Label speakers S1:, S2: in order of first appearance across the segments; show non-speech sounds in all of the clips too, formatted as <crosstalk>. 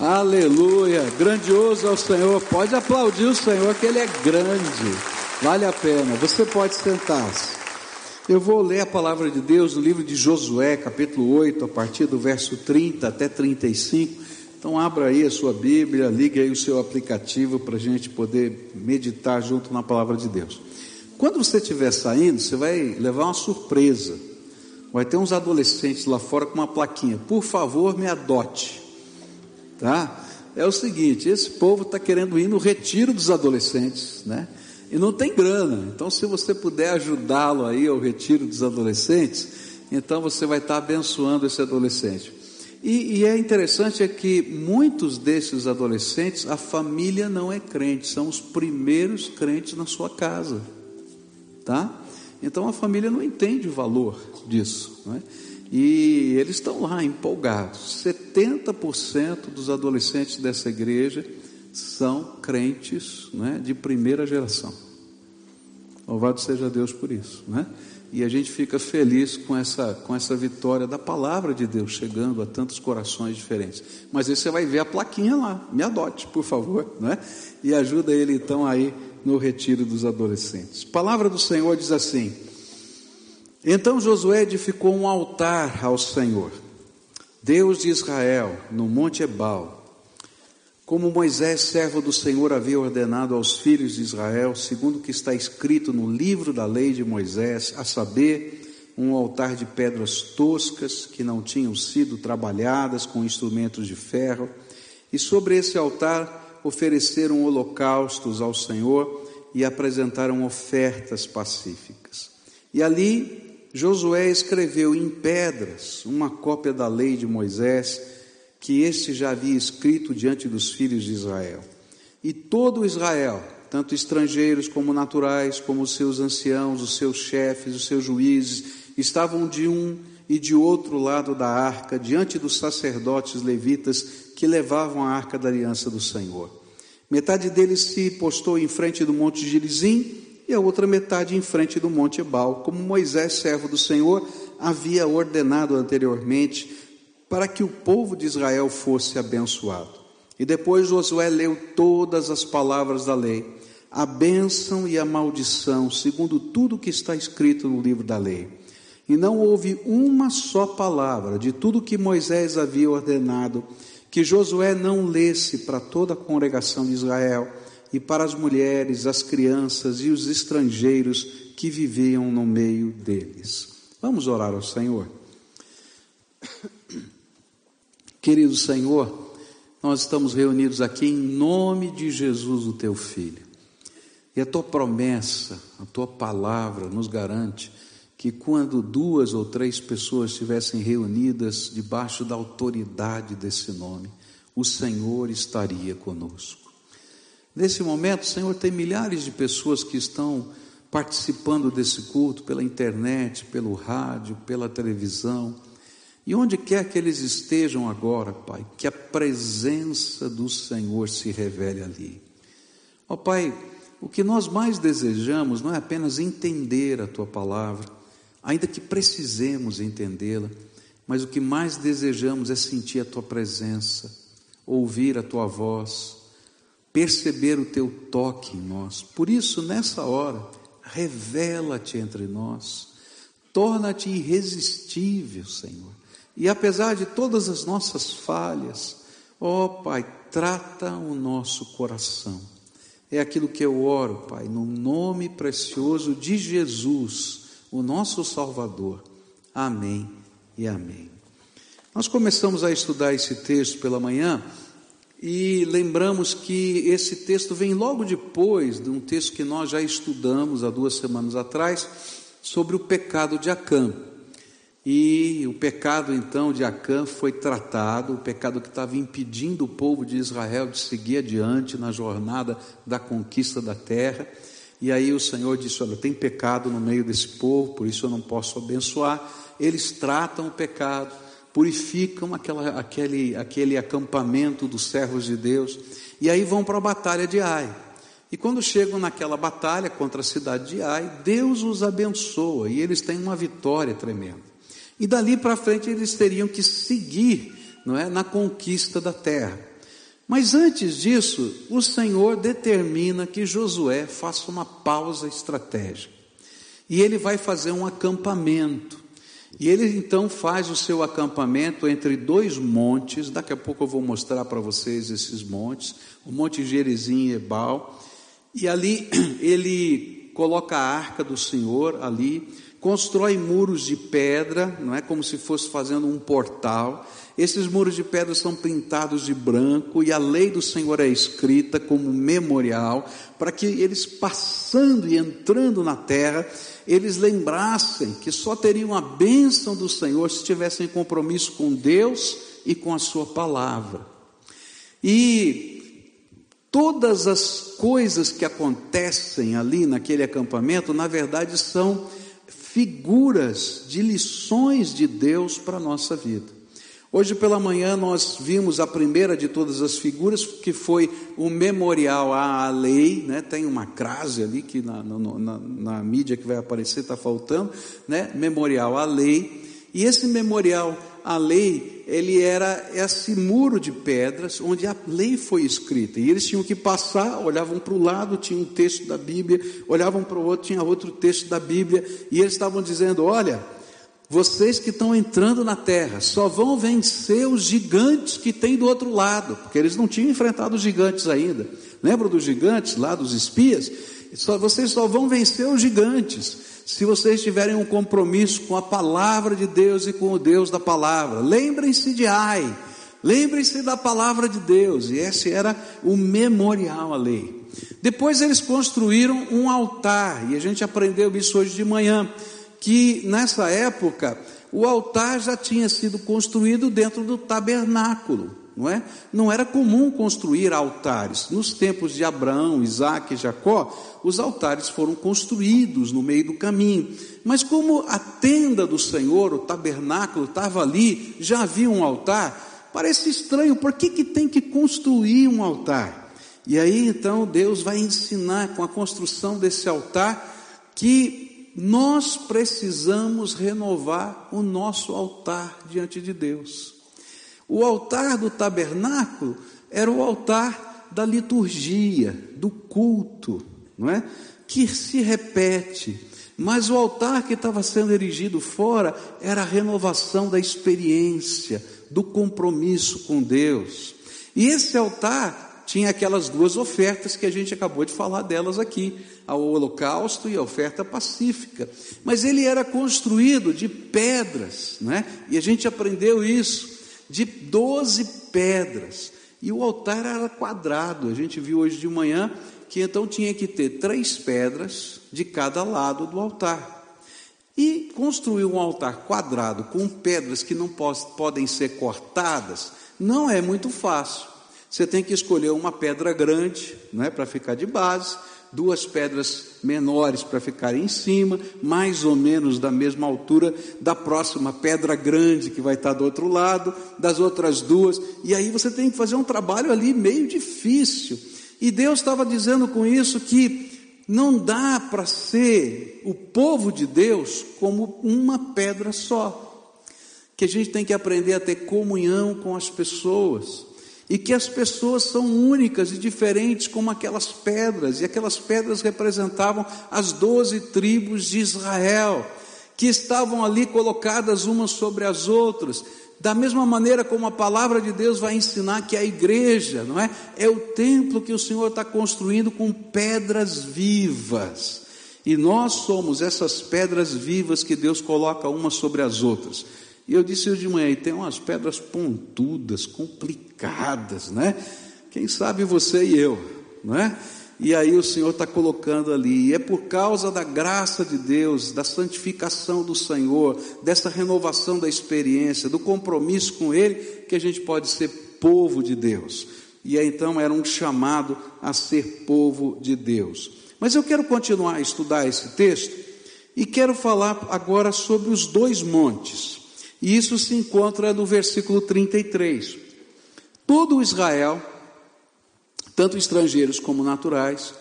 S1: Aleluia, grandioso é o Senhor. Pode aplaudir o Senhor, que Ele é grande. Vale a pena. Você pode sentar-se. Eu vou ler a palavra de Deus no livro de Josué, capítulo 8, a partir do verso 30 até 35. Então, abra aí a sua Bíblia, ligue aí o seu aplicativo para a gente poder meditar junto na palavra de Deus. Quando você estiver saindo, você vai levar uma surpresa. Vai ter uns adolescentes lá fora com uma plaquinha: Por favor, me adote tá? É o seguinte, esse povo está querendo ir no retiro dos adolescentes, né? E não tem grana. Então, se você puder ajudá-lo aí ao retiro dos adolescentes, então você vai estar tá abençoando esse adolescente. E, e, é interessante é que muitos desses adolescentes, a família não é crente, são os primeiros crentes na sua casa, tá? Então a família não entende o valor disso, não é? E eles estão lá empolgados. 70% dos adolescentes dessa igreja são crentes né, de primeira geração. Louvado seja Deus por isso. Né? E a gente fica feliz com essa, com essa vitória da palavra de Deus chegando a tantos corações diferentes. Mas aí você vai ver a plaquinha lá, me adote, por favor, né? e ajuda ele então aí no retiro dos adolescentes. Palavra do Senhor diz assim: então Josué edificou um altar ao Senhor, Deus de Israel, no Monte Ebal, como Moisés, servo do Senhor, havia ordenado aos filhos de Israel, segundo o que está escrito no livro da lei de Moisés, a saber, um altar de pedras toscas que não tinham sido trabalhadas com instrumentos de ferro, e sobre esse altar ofereceram holocaustos ao Senhor e apresentaram ofertas pacíficas. E ali Josué escreveu em pedras uma cópia da lei de Moisés, que este já havia escrito diante dos filhos de Israel. E todo Israel, tanto estrangeiros como naturais, como os seus anciãos, os seus chefes, os seus juízes, estavam de um e de outro lado da arca, diante dos sacerdotes levitas que levavam a arca da aliança do Senhor. Metade deles se postou em frente do monte Gerizim e a outra metade em frente do Monte Ebal, como Moisés, servo do Senhor, havia ordenado anteriormente para que o povo de Israel fosse abençoado. E depois Josué leu todas as palavras da lei, a bênção e a maldição, segundo tudo que está escrito no livro da lei. E não houve uma só palavra de tudo que Moisés havia ordenado que Josué não lesse para toda a congregação de Israel e para as mulheres, as crianças e os estrangeiros que viviam no meio deles. Vamos orar ao Senhor. <coughs> Querido Senhor, nós estamos reunidos aqui em nome de Jesus, o teu filho. E a tua promessa, a tua palavra nos garante que quando duas ou três pessoas estivessem reunidas debaixo da autoridade desse nome, o Senhor estaria conosco. Nesse momento, Senhor, tem milhares de pessoas que estão participando desse culto pela internet, pelo rádio, pela televisão. E onde quer que eles estejam agora, Pai, que a presença do Senhor se revele ali. Ó Pai, o que nós mais desejamos não é apenas entender a tua palavra, ainda que precisemos entendê-la, mas o que mais desejamos é sentir a tua presença, ouvir a tua voz perceber o teu toque em nós. Por isso, nessa hora, revela-te entre nós, torna-te irresistível, Senhor. E apesar de todas as nossas falhas, ó Pai, trata o nosso coração. É aquilo que eu oro, Pai, no nome precioso de Jesus, o nosso Salvador. Amém e amém. Nós começamos a estudar esse texto pela manhã e lembramos que esse texto vem logo depois de um texto que nós já estudamos há duas semanas atrás, sobre o pecado de Acã. E o pecado então de Acã foi tratado, o pecado que estava impedindo o povo de Israel de seguir adiante na jornada da conquista da terra. E aí o Senhor disse: Olha, tem pecado no meio desse povo, por isso eu não posso abençoar. Eles tratam o pecado purificam aquela, aquele, aquele acampamento dos servos de Deus, e aí vão para a batalha de Ai. E quando chegam naquela batalha contra a cidade de Ai, Deus os abençoa e eles têm uma vitória tremenda. E dali para frente eles teriam que seguir não é, na conquista da terra. Mas antes disso, o Senhor determina que Josué faça uma pausa estratégica. E ele vai fazer um acampamento. E ele então faz o seu acampamento entre dois montes. Daqui a pouco eu vou mostrar para vocês esses montes: o Monte Gerizim e Ebal. E ali <clears throat> ele coloca a arca do Senhor ali, constrói muros de pedra, não é como se fosse fazendo um portal. Esses muros de pedra são pintados de branco e a lei do Senhor é escrita como memorial, para que eles passando e entrando na terra, eles lembrassem que só teriam a bênção do Senhor se tivessem compromisso com Deus e com a Sua palavra. E todas as coisas que acontecem ali naquele acampamento, na verdade, são figuras de lições de Deus para a nossa vida. Hoje pela manhã nós vimos a primeira de todas as figuras, que foi o memorial à lei, né? tem uma crase ali que na, na, na mídia que vai aparecer está faltando, né? memorial à lei, e esse memorial à lei, ele era esse muro de pedras onde a lei foi escrita, e eles tinham que passar, olhavam para o lado, tinha um texto da Bíblia, olhavam para o outro, tinha outro texto da Bíblia, e eles estavam dizendo, olha, vocês que estão entrando na terra só vão vencer os gigantes que tem do outro lado, porque eles não tinham enfrentado os gigantes ainda. Lembra dos gigantes lá, dos espias? Só, vocês só vão vencer os gigantes se vocês tiverem um compromisso com a palavra de Deus e com o Deus da palavra. Lembrem-se de Ai, lembrem-se da palavra de Deus, e esse era o memorial à lei. Depois eles construíram um altar, e a gente aprendeu isso hoje de manhã que nessa época o altar já tinha sido construído dentro do tabernáculo, não é? Não era comum construir altares. Nos tempos de Abraão, Isaac e Jacó, os altares foram construídos no meio do caminho. Mas como a tenda do Senhor, o tabernáculo estava ali, já havia um altar, parece estranho, por que, que tem que construir um altar? E aí então Deus vai ensinar com a construção desse altar que nós precisamos renovar o nosso altar diante de Deus. O altar do tabernáculo era o altar da liturgia, do culto, não é? Que se repete. Mas o altar que estava sendo erigido fora era a renovação da experiência, do compromisso com Deus. E esse altar tinha aquelas duas ofertas que a gente acabou de falar delas aqui, ao holocausto e a oferta pacífica. Mas ele era construído de pedras, né? E a gente aprendeu isso, de doze pedras. E o altar era quadrado. A gente viu hoje de manhã que então tinha que ter três pedras de cada lado do altar. E construir um altar quadrado com pedras que não podem ser cortadas não é muito fácil. Você tem que escolher uma pedra grande, né, para ficar de base, duas pedras menores para ficar em cima, mais ou menos da mesma altura da próxima pedra grande que vai estar do outro lado, das outras duas, e aí você tem que fazer um trabalho ali meio difícil. E Deus estava dizendo com isso que não dá para ser o povo de Deus como uma pedra só. Que a gente tem que aprender a ter comunhão com as pessoas e que as pessoas são únicas e diferentes como aquelas pedras, e aquelas pedras representavam as doze tribos de Israel, que estavam ali colocadas umas sobre as outras, da mesma maneira como a palavra de Deus vai ensinar que a igreja, não é? É o templo que o Senhor está construindo com pedras vivas. E nós somos essas pedras vivas que Deus coloca umas sobre as outras. E eu disse hoje de manhã, e tem umas pedras pontudas, complicadas, né? Quem sabe você e eu, não é? E aí o Senhor está colocando ali, é por causa da graça de Deus, da santificação do Senhor, dessa renovação da experiência, do compromisso com Ele, que a gente pode ser povo de Deus. E aí, então era um chamado a ser povo de Deus. Mas eu quero continuar a estudar esse texto e quero falar agora sobre os dois montes. E isso se encontra no versículo 33. Todo Israel, tanto estrangeiros como naturais,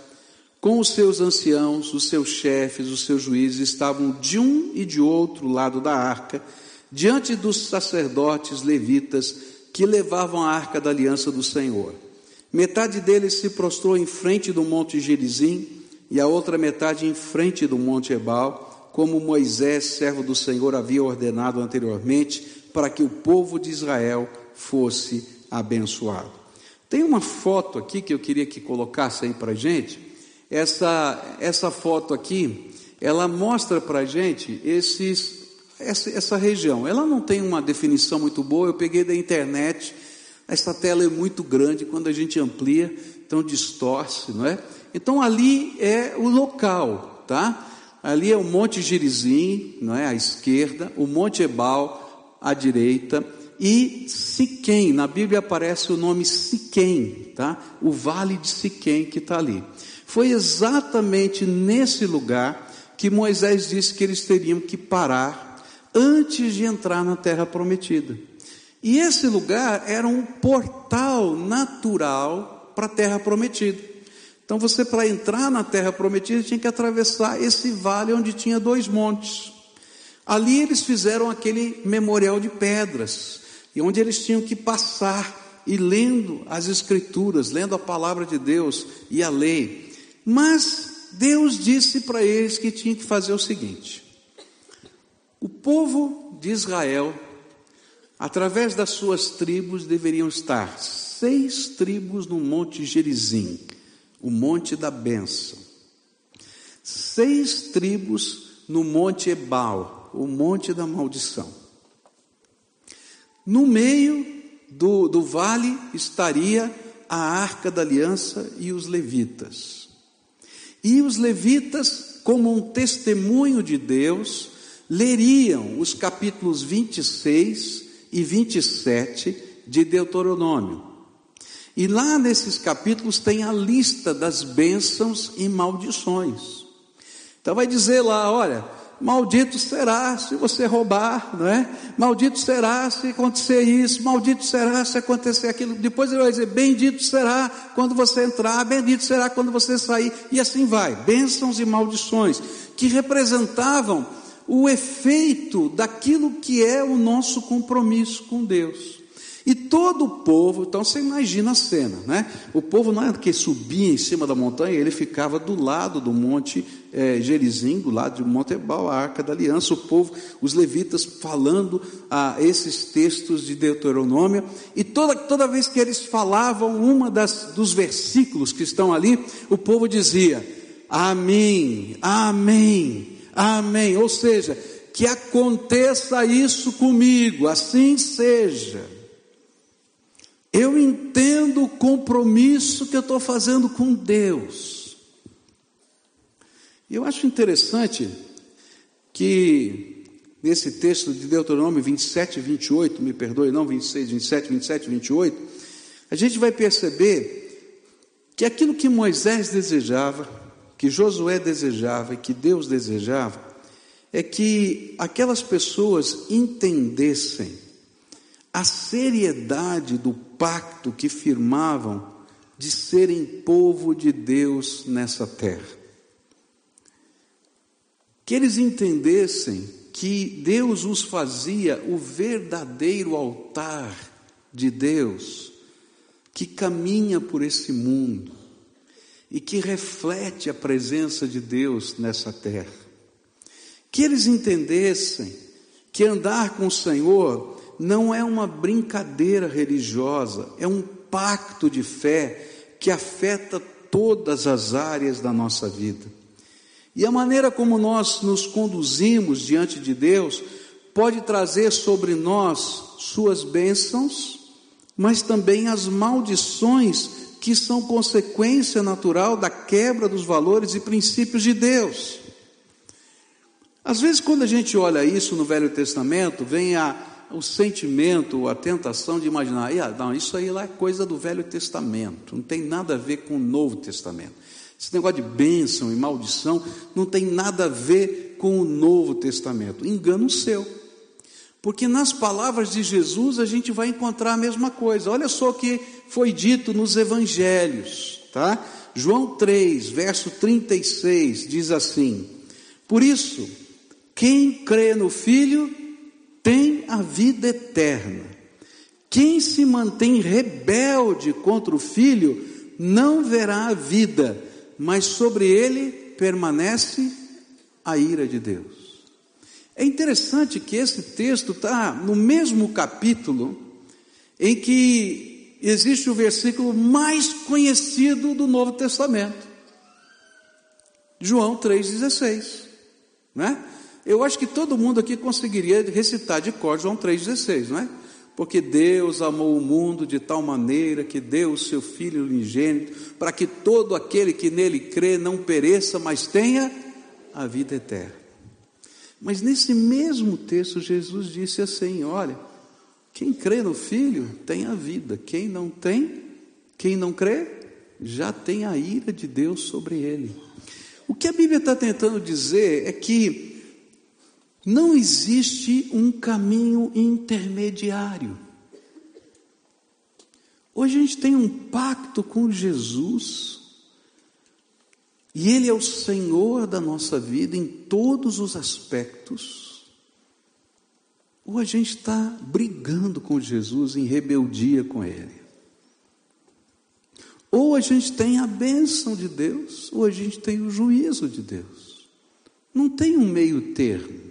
S1: com os seus anciãos, os seus chefes, os seus juízes, estavam de um e de outro lado da arca, diante dos sacerdotes levitas que levavam a arca da aliança do Senhor. Metade deles se prostrou em frente do monte Gerizim e a outra metade em frente do monte Ebal, como Moisés, servo do Senhor, havia ordenado anteriormente, para que o povo de Israel fosse abençoado. Tem uma foto aqui que eu queria que colocasse aí para gente. Essa, essa foto aqui, ela mostra para gente esses, essa, essa região. Ela não tem uma definição muito boa, eu peguei da internet. Essa tela é muito grande, quando a gente amplia, então distorce, não é? Então ali é o local, tá? Ali é o Monte Gerizim, não é? À esquerda, o Monte Ebal à direita e Siquém. Na Bíblia aparece o nome Siquém, tá? O Vale de Siquém que está ali. Foi exatamente nesse lugar que Moisés disse que eles teriam que parar antes de entrar na Terra Prometida. E esse lugar era um portal natural para a Terra Prometida. Então você, para entrar na terra prometida, tinha que atravessar esse vale onde tinha dois montes. Ali eles fizeram aquele memorial de pedras, e onde eles tinham que passar e lendo as escrituras, lendo a palavra de Deus e a lei. Mas Deus disse para eles que tinha que fazer o seguinte: o povo de Israel, através das suas tribos, deveriam estar seis tribos no Monte Gerizim o monte da bênção. Seis tribos no monte Ebal, o monte da maldição. No meio do, do vale estaria a arca da aliança e os levitas. E os levitas, como um testemunho de Deus, leriam os capítulos 26 e 27 de Deuteronômio. E lá nesses capítulos tem a lista das bênçãos e maldições. Então vai dizer lá, olha, maldito será se você roubar, não é? Maldito será se acontecer isso, maldito será se acontecer aquilo. Depois ele vai dizer, bendito será quando você entrar, bendito será quando você sair, e assim vai. Bênçãos e maldições, que representavam o efeito daquilo que é o nosso compromisso com Deus. E todo o povo, então você imagina a cena, né? O povo não é que subia em cima da montanha, ele ficava do lado do monte é, Gerizim, do lado de Monte Ebal, a Arca da Aliança, o povo, os levitas falando ah, esses textos de Deuteronômio, e toda, toda vez que eles falavam uma das, dos versículos que estão ali, o povo dizia, Amém, Amém, Amém, ou seja, que aconteça isso comigo, assim seja. Eu entendo o compromisso que eu estou fazendo com Deus. Eu acho interessante que nesse texto de Deuteronômio 27 e 28, me perdoe, não 26, 27, 27 e 28, a gente vai perceber que aquilo que Moisés desejava, que Josué desejava e que Deus desejava, é que aquelas pessoas entendessem a seriedade do pacto que firmavam de serem povo de Deus nessa terra. Que eles entendessem que Deus os fazia o verdadeiro altar de Deus, que caminha por esse mundo e que reflete a presença de Deus nessa terra. Que eles entendessem que andar com o Senhor não é uma brincadeira religiosa, é um pacto de fé que afeta todas as áreas da nossa vida. E a maneira como nós nos conduzimos diante de Deus pode trazer sobre nós suas bênçãos, mas também as maldições que são consequência natural da quebra dos valores e princípios de Deus. Às vezes, quando a gente olha isso no Velho Testamento, vem a o sentimento, a tentação de imaginar, ah, não, isso aí lá é coisa do Velho Testamento, não tem nada a ver com o Novo Testamento. Esse negócio de bênção e maldição não tem nada a ver com o Novo Testamento. Engano seu. Porque nas palavras de Jesus a gente vai encontrar a mesma coisa. Olha só o que foi dito nos evangelhos, tá? João 3, verso 36 diz assim: Por isso, quem crê no Filho tem a vida eterna. Quem se mantém rebelde contra o filho não verá a vida, mas sobre ele permanece a ira de Deus. É interessante que esse texto está no mesmo capítulo em que existe o versículo mais conhecido do Novo Testamento, João 3,16. Né? Eu acho que todo mundo aqui conseguiria recitar de cor João 3,16, não é? Porque Deus amou o mundo de tal maneira que deu o seu Filho unigênito, para que todo aquele que nele crê não pereça, mas tenha a vida eterna. Mas nesse mesmo texto, Jesus disse assim: Olha, quem crê no Filho tem a vida, quem não tem, quem não crê, já tem a ira de Deus sobre ele. O que a Bíblia está tentando dizer é que não existe um caminho intermediário. Hoje a gente tem um pacto com Jesus, e Ele é o Senhor da nossa vida em todos os aspectos. Ou a gente está brigando com Jesus em rebeldia com Ele. Ou a gente tem a bênção de Deus, ou a gente tem o juízo de Deus. Não tem um meio termo.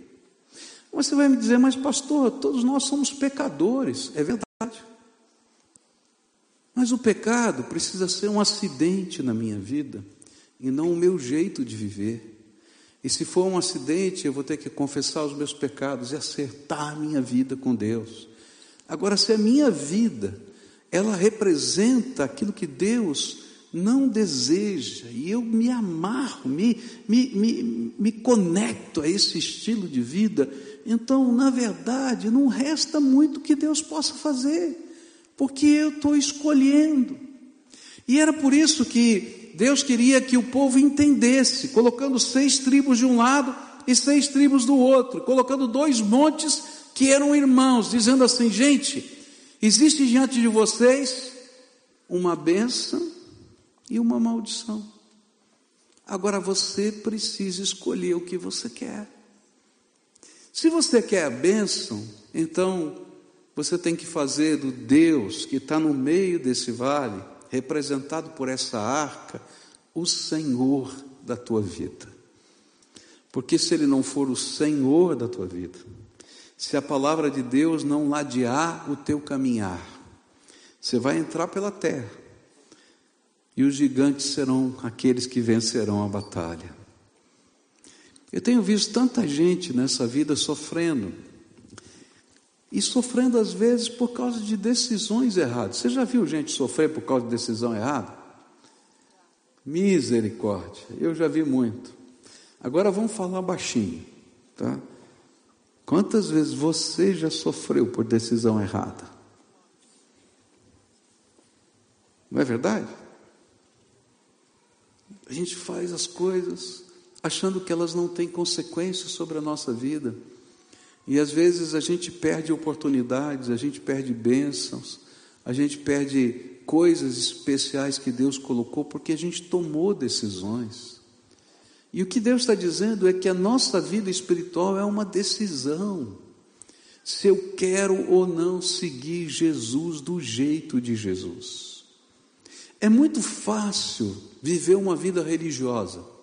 S1: Você vai me dizer, mas pastor, todos nós somos pecadores. É verdade. Mas o pecado precisa ser um acidente na minha vida e não o meu jeito de viver. E se for um acidente, eu vou ter que confessar os meus pecados e acertar a minha vida com Deus. Agora, se a minha vida, ela representa aquilo que Deus não deseja, e eu me amarro, me, me, me, me conecto a esse estilo de vida, então, na verdade, não resta muito que Deus possa fazer, porque eu estou escolhendo. E era por isso que Deus queria que o povo entendesse, colocando seis tribos de um lado e seis tribos do outro, colocando dois montes que eram irmãos, dizendo assim: gente, existe diante de vocês uma bênção e uma maldição. Agora você precisa escolher o que você quer. Se você quer a bênção, então você tem que fazer do Deus que está no meio desse vale, representado por essa arca, o Senhor da tua vida. Porque se Ele não for o Senhor da tua vida, se a palavra de Deus não ladear o teu caminhar, você vai entrar pela terra, e os gigantes serão aqueles que vencerão a batalha. Eu tenho visto tanta gente nessa vida sofrendo. E sofrendo às vezes por causa de decisões erradas. Você já viu gente sofrer por causa de decisão errada? Misericórdia, eu já vi muito. Agora vamos falar baixinho, tá? Quantas vezes você já sofreu por decisão errada? Não é verdade? A gente faz as coisas achando que elas não têm consequências sobre a nossa vida. E às vezes a gente perde oportunidades, a gente perde bênçãos, a gente perde coisas especiais que Deus colocou porque a gente tomou decisões. E o que Deus está dizendo é que a nossa vida espiritual é uma decisão. Se eu quero ou não seguir Jesus do jeito de Jesus. É muito fácil viver uma vida religiosa.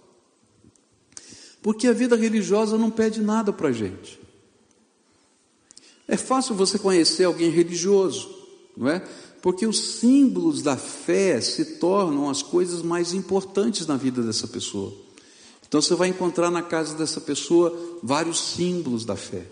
S1: Porque a vida religiosa não pede nada para a gente. É fácil você conhecer alguém religioso, não é? Porque os símbolos da fé se tornam as coisas mais importantes na vida dessa pessoa. Então você vai encontrar na casa dessa pessoa vários símbolos da fé.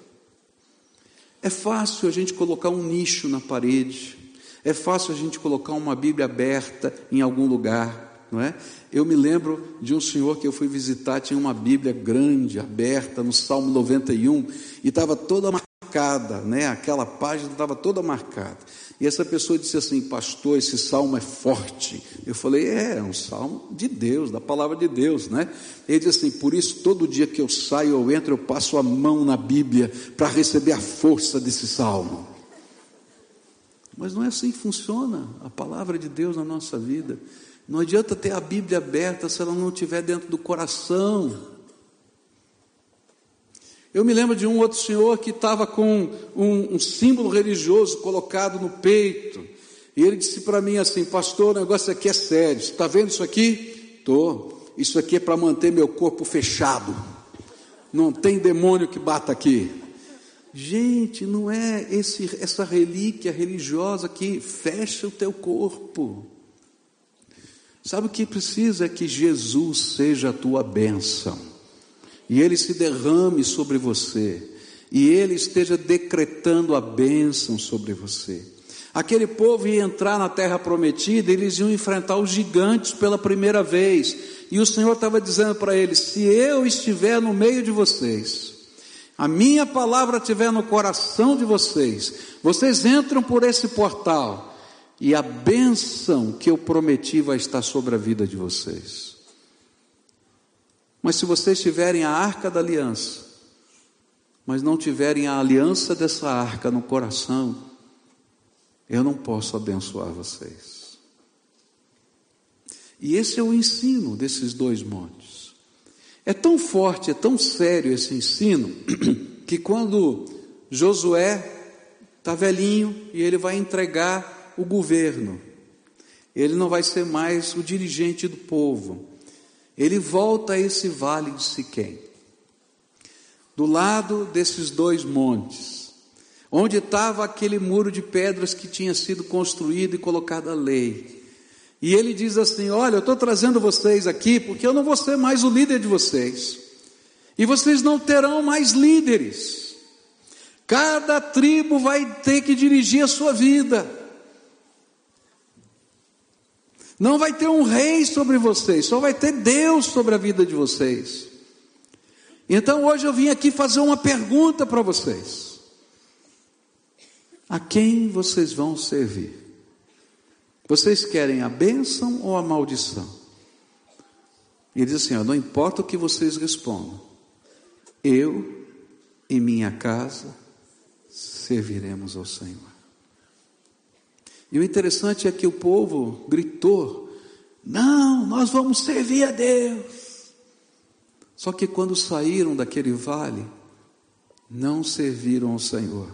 S1: É fácil a gente colocar um nicho na parede, é fácil a gente colocar uma Bíblia aberta em algum lugar não é? Eu me lembro de um senhor que eu fui visitar, tinha uma Bíblia grande, aberta, no Salmo 91, e estava toda marcada, né? Aquela página estava toda marcada. E essa pessoa disse assim: Pastor, esse salmo é forte. Eu falei: É, é um salmo de Deus, da palavra de Deus, né? Ele disse assim: Por isso, todo dia que eu saio, eu entro, eu passo a mão na Bíblia para receber a força desse salmo. Mas não é assim que funciona a palavra de Deus na nossa vida. Não adianta ter a Bíblia aberta se ela não estiver dentro do coração. Eu me lembro de um outro senhor que estava com um, um, símbolo religioso colocado no peito. E ele disse para mim assim: Pastor, o negócio aqui é sério. Está vendo isso aqui? Estou. Isso aqui é para manter meu corpo fechado. Não tem demônio que bata aqui. Gente, não é esse, essa relíquia religiosa que fecha o teu corpo. Sabe o que precisa? É que Jesus seja a tua bênção, e Ele se derrame sobre você, e Ele esteja decretando a bênção sobre você. Aquele povo ia entrar na terra prometida, eles iam enfrentar os gigantes pela primeira vez, e o Senhor estava dizendo para eles: se eu estiver no meio de vocês, a minha palavra estiver no coração de vocês, vocês entram por esse portal, e a bênção que eu prometi vai estar sobre a vida de vocês. Mas se vocês tiverem a arca da aliança, mas não tiverem a aliança dessa arca no coração, eu não posso abençoar vocês. E esse é o ensino desses dois montes. É tão forte, é tão sério esse ensino, <clears throat> que quando Josué está velhinho e ele vai entregar o governo, ele não vai ser mais o dirigente do povo. Ele volta a esse vale de Siquém, do lado desses dois montes, onde estava aquele muro de pedras que tinha sido construído e colocado a lei. E ele diz assim: Olha, eu estou trazendo vocês aqui porque eu não vou ser mais o líder de vocês, e vocês não terão mais líderes. Cada tribo vai ter que dirigir a sua vida. Não vai ter um rei sobre vocês, só vai ter Deus sobre a vida de vocês. Então hoje eu vim aqui fazer uma pergunta para vocês: a quem vocês vão servir? Vocês querem a bênção ou a maldição? E ele diz assim: ó, não importa o que vocês respondam, eu e minha casa serviremos ao Senhor. E o interessante é que o povo gritou: Não, nós vamos servir a Deus. Só que quando saíram daquele vale, não serviram ao Senhor.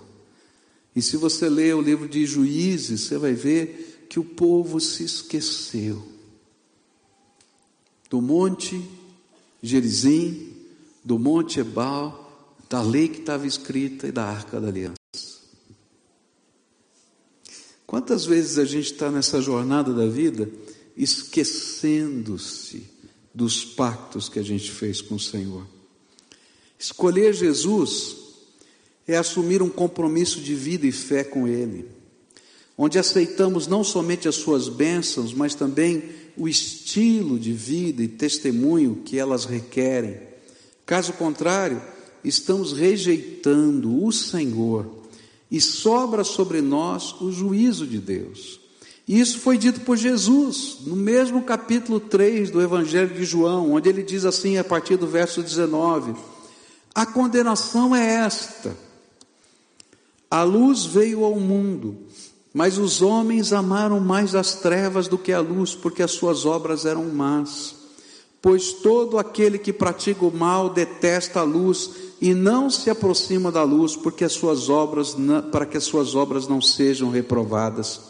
S1: E se você ler o livro de Juízes, você vai ver que o povo se esqueceu do monte Gerizim, do monte Ebal, da lei que estava escrita e da arca da aliança. Quantas vezes a gente está nessa jornada da vida esquecendo-se dos pactos que a gente fez com o Senhor? Escolher Jesus é assumir um compromisso de vida e fé com Ele, onde aceitamos não somente as Suas bênçãos, mas também o estilo de vida e testemunho que elas requerem. Caso contrário, estamos rejeitando o Senhor e sobra sobre nós o juízo de Deus. E isso foi dito por Jesus, no mesmo capítulo 3 do Evangelho de João, onde ele diz assim, a partir do verso 19: A condenação é esta: a luz veio ao mundo, mas os homens amaram mais as trevas do que a luz, porque as suas obras eram más. Pois todo aquele que pratica o mal detesta a luz e não se aproxima da luz, porque as suas obras para que as suas obras não sejam reprovadas.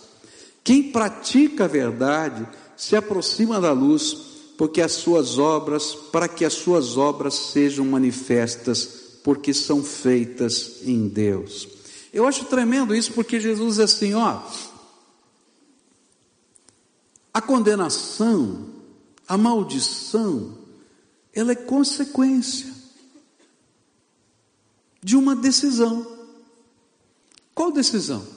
S1: Quem pratica a verdade se aproxima da luz, porque as suas obras, para que as suas obras sejam manifestas, porque são feitas em Deus. Eu acho tremendo isso, porque Jesus é assim, ó, a condenação, a maldição, ela é consequência de uma decisão. Qual decisão?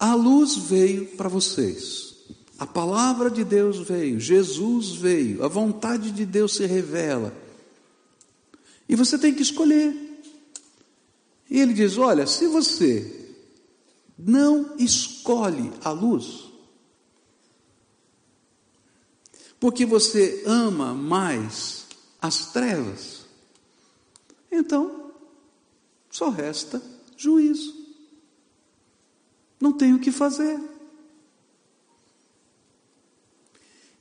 S1: A luz veio para vocês. A palavra de Deus veio, Jesus veio, a vontade de Deus se revela. E você tem que escolher. E ele diz: Olha, se você não escolhe a luz, porque você ama mais as trevas, então só resta juízo. Não tem o que fazer.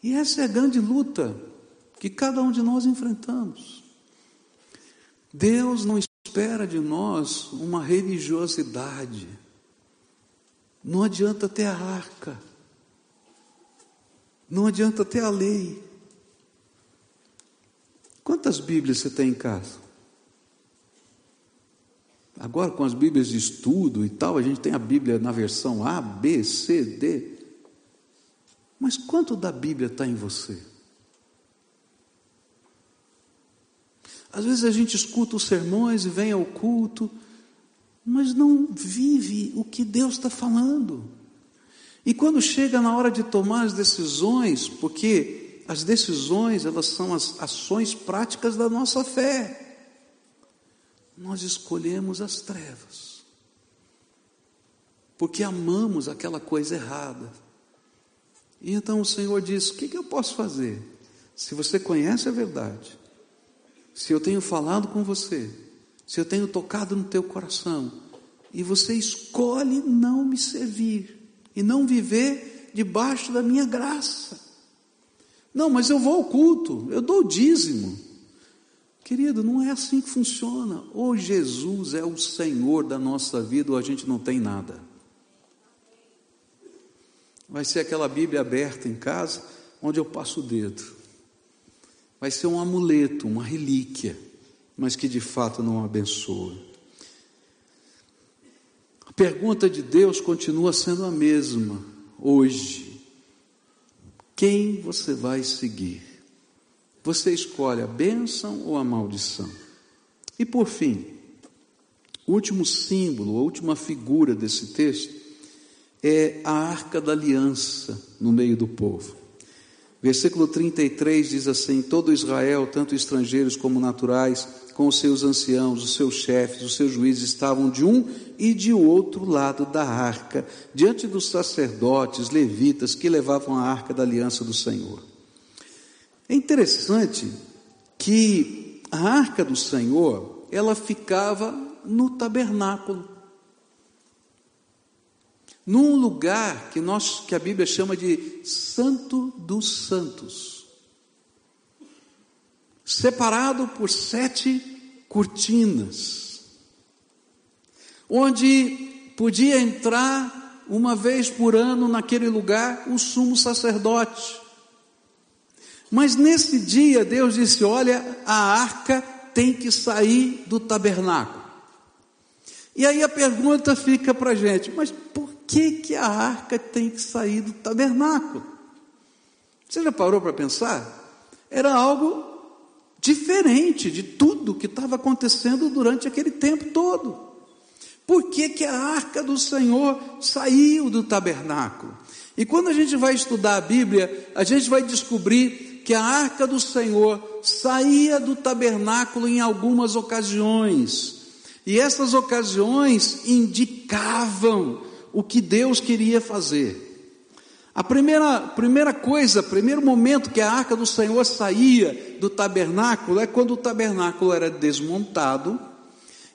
S1: E essa é a grande luta que cada um de nós enfrentamos. Deus não espera de nós uma religiosidade. Não adianta ter a arca. Não adianta ter a lei. Quantas Bíblias você tem em casa? Agora, com as Bíblias de estudo e tal, a gente tem a Bíblia na versão A, B, C, D. Mas quanto da Bíblia está em você? Às vezes a gente escuta os sermões e vem ao culto, mas não vive o que Deus está falando. E quando chega na hora de tomar as decisões, porque as decisões, elas são as ações práticas da nossa fé nós escolhemos as trevas, porque amamos aquela coisa errada. E então o Senhor diz: O que, que eu posso fazer? Se você conhece a verdade, se eu tenho falado com você, se eu tenho tocado no teu coração, e você escolhe não me servir e não viver debaixo da minha graça. Não, mas eu vou ao culto, eu dou o dízimo. Querido, não é assim que funciona. Ou Jesus é o Senhor da nossa vida, ou a gente não tem nada. Vai ser aquela Bíblia aberta em casa, onde eu passo o dedo. Vai ser um amuleto, uma relíquia, mas que de fato não abençoa. A pergunta de Deus continua sendo a mesma hoje. Quem você vai seguir? Você escolhe a bênção ou a maldição? E por fim, o último símbolo, a última figura desse texto é a arca da aliança no meio do povo. Versículo 33 diz assim: Todo Israel, tanto estrangeiros como naturais, com os seus anciãos, os seus chefes, os seus juízes, estavam de um e de outro lado da arca, diante dos sacerdotes, levitas, que levavam a arca da aliança do Senhor. É interessante que a arca do Senhor, ela ficava no tabernáculo. Num lugar que nós que a Bíblia chama de Santo dos Santos. Separado por sete cortinas. Onde podia entrar uma vez por ano naquele lugar o sumo sacerdote. Mas nesse dia Deus disse: Olha, a arca tem que sair do tabernáculo. E aí a pergunta fica para a gente: mas por que, que a arca tem que sair do tabernáculo? Você já parou para pensar? Era algo diferente de tudo que estava acontecendo durante aquele tempo todo. Por que, que a arca do Senhor saiu do tabernáculo? E quando a gente vai estudar a Bíblia, a gente vai descobrir que a arca do Senhor saía do tabernáculo em algumas ocasiões, e essas ocasiões indicavam o que Deus queria fazer. A primeira, primeira coisa, primeiro momento que a arca do Senhor saía do tabernáculo é quando o tabernáculo era desmontado,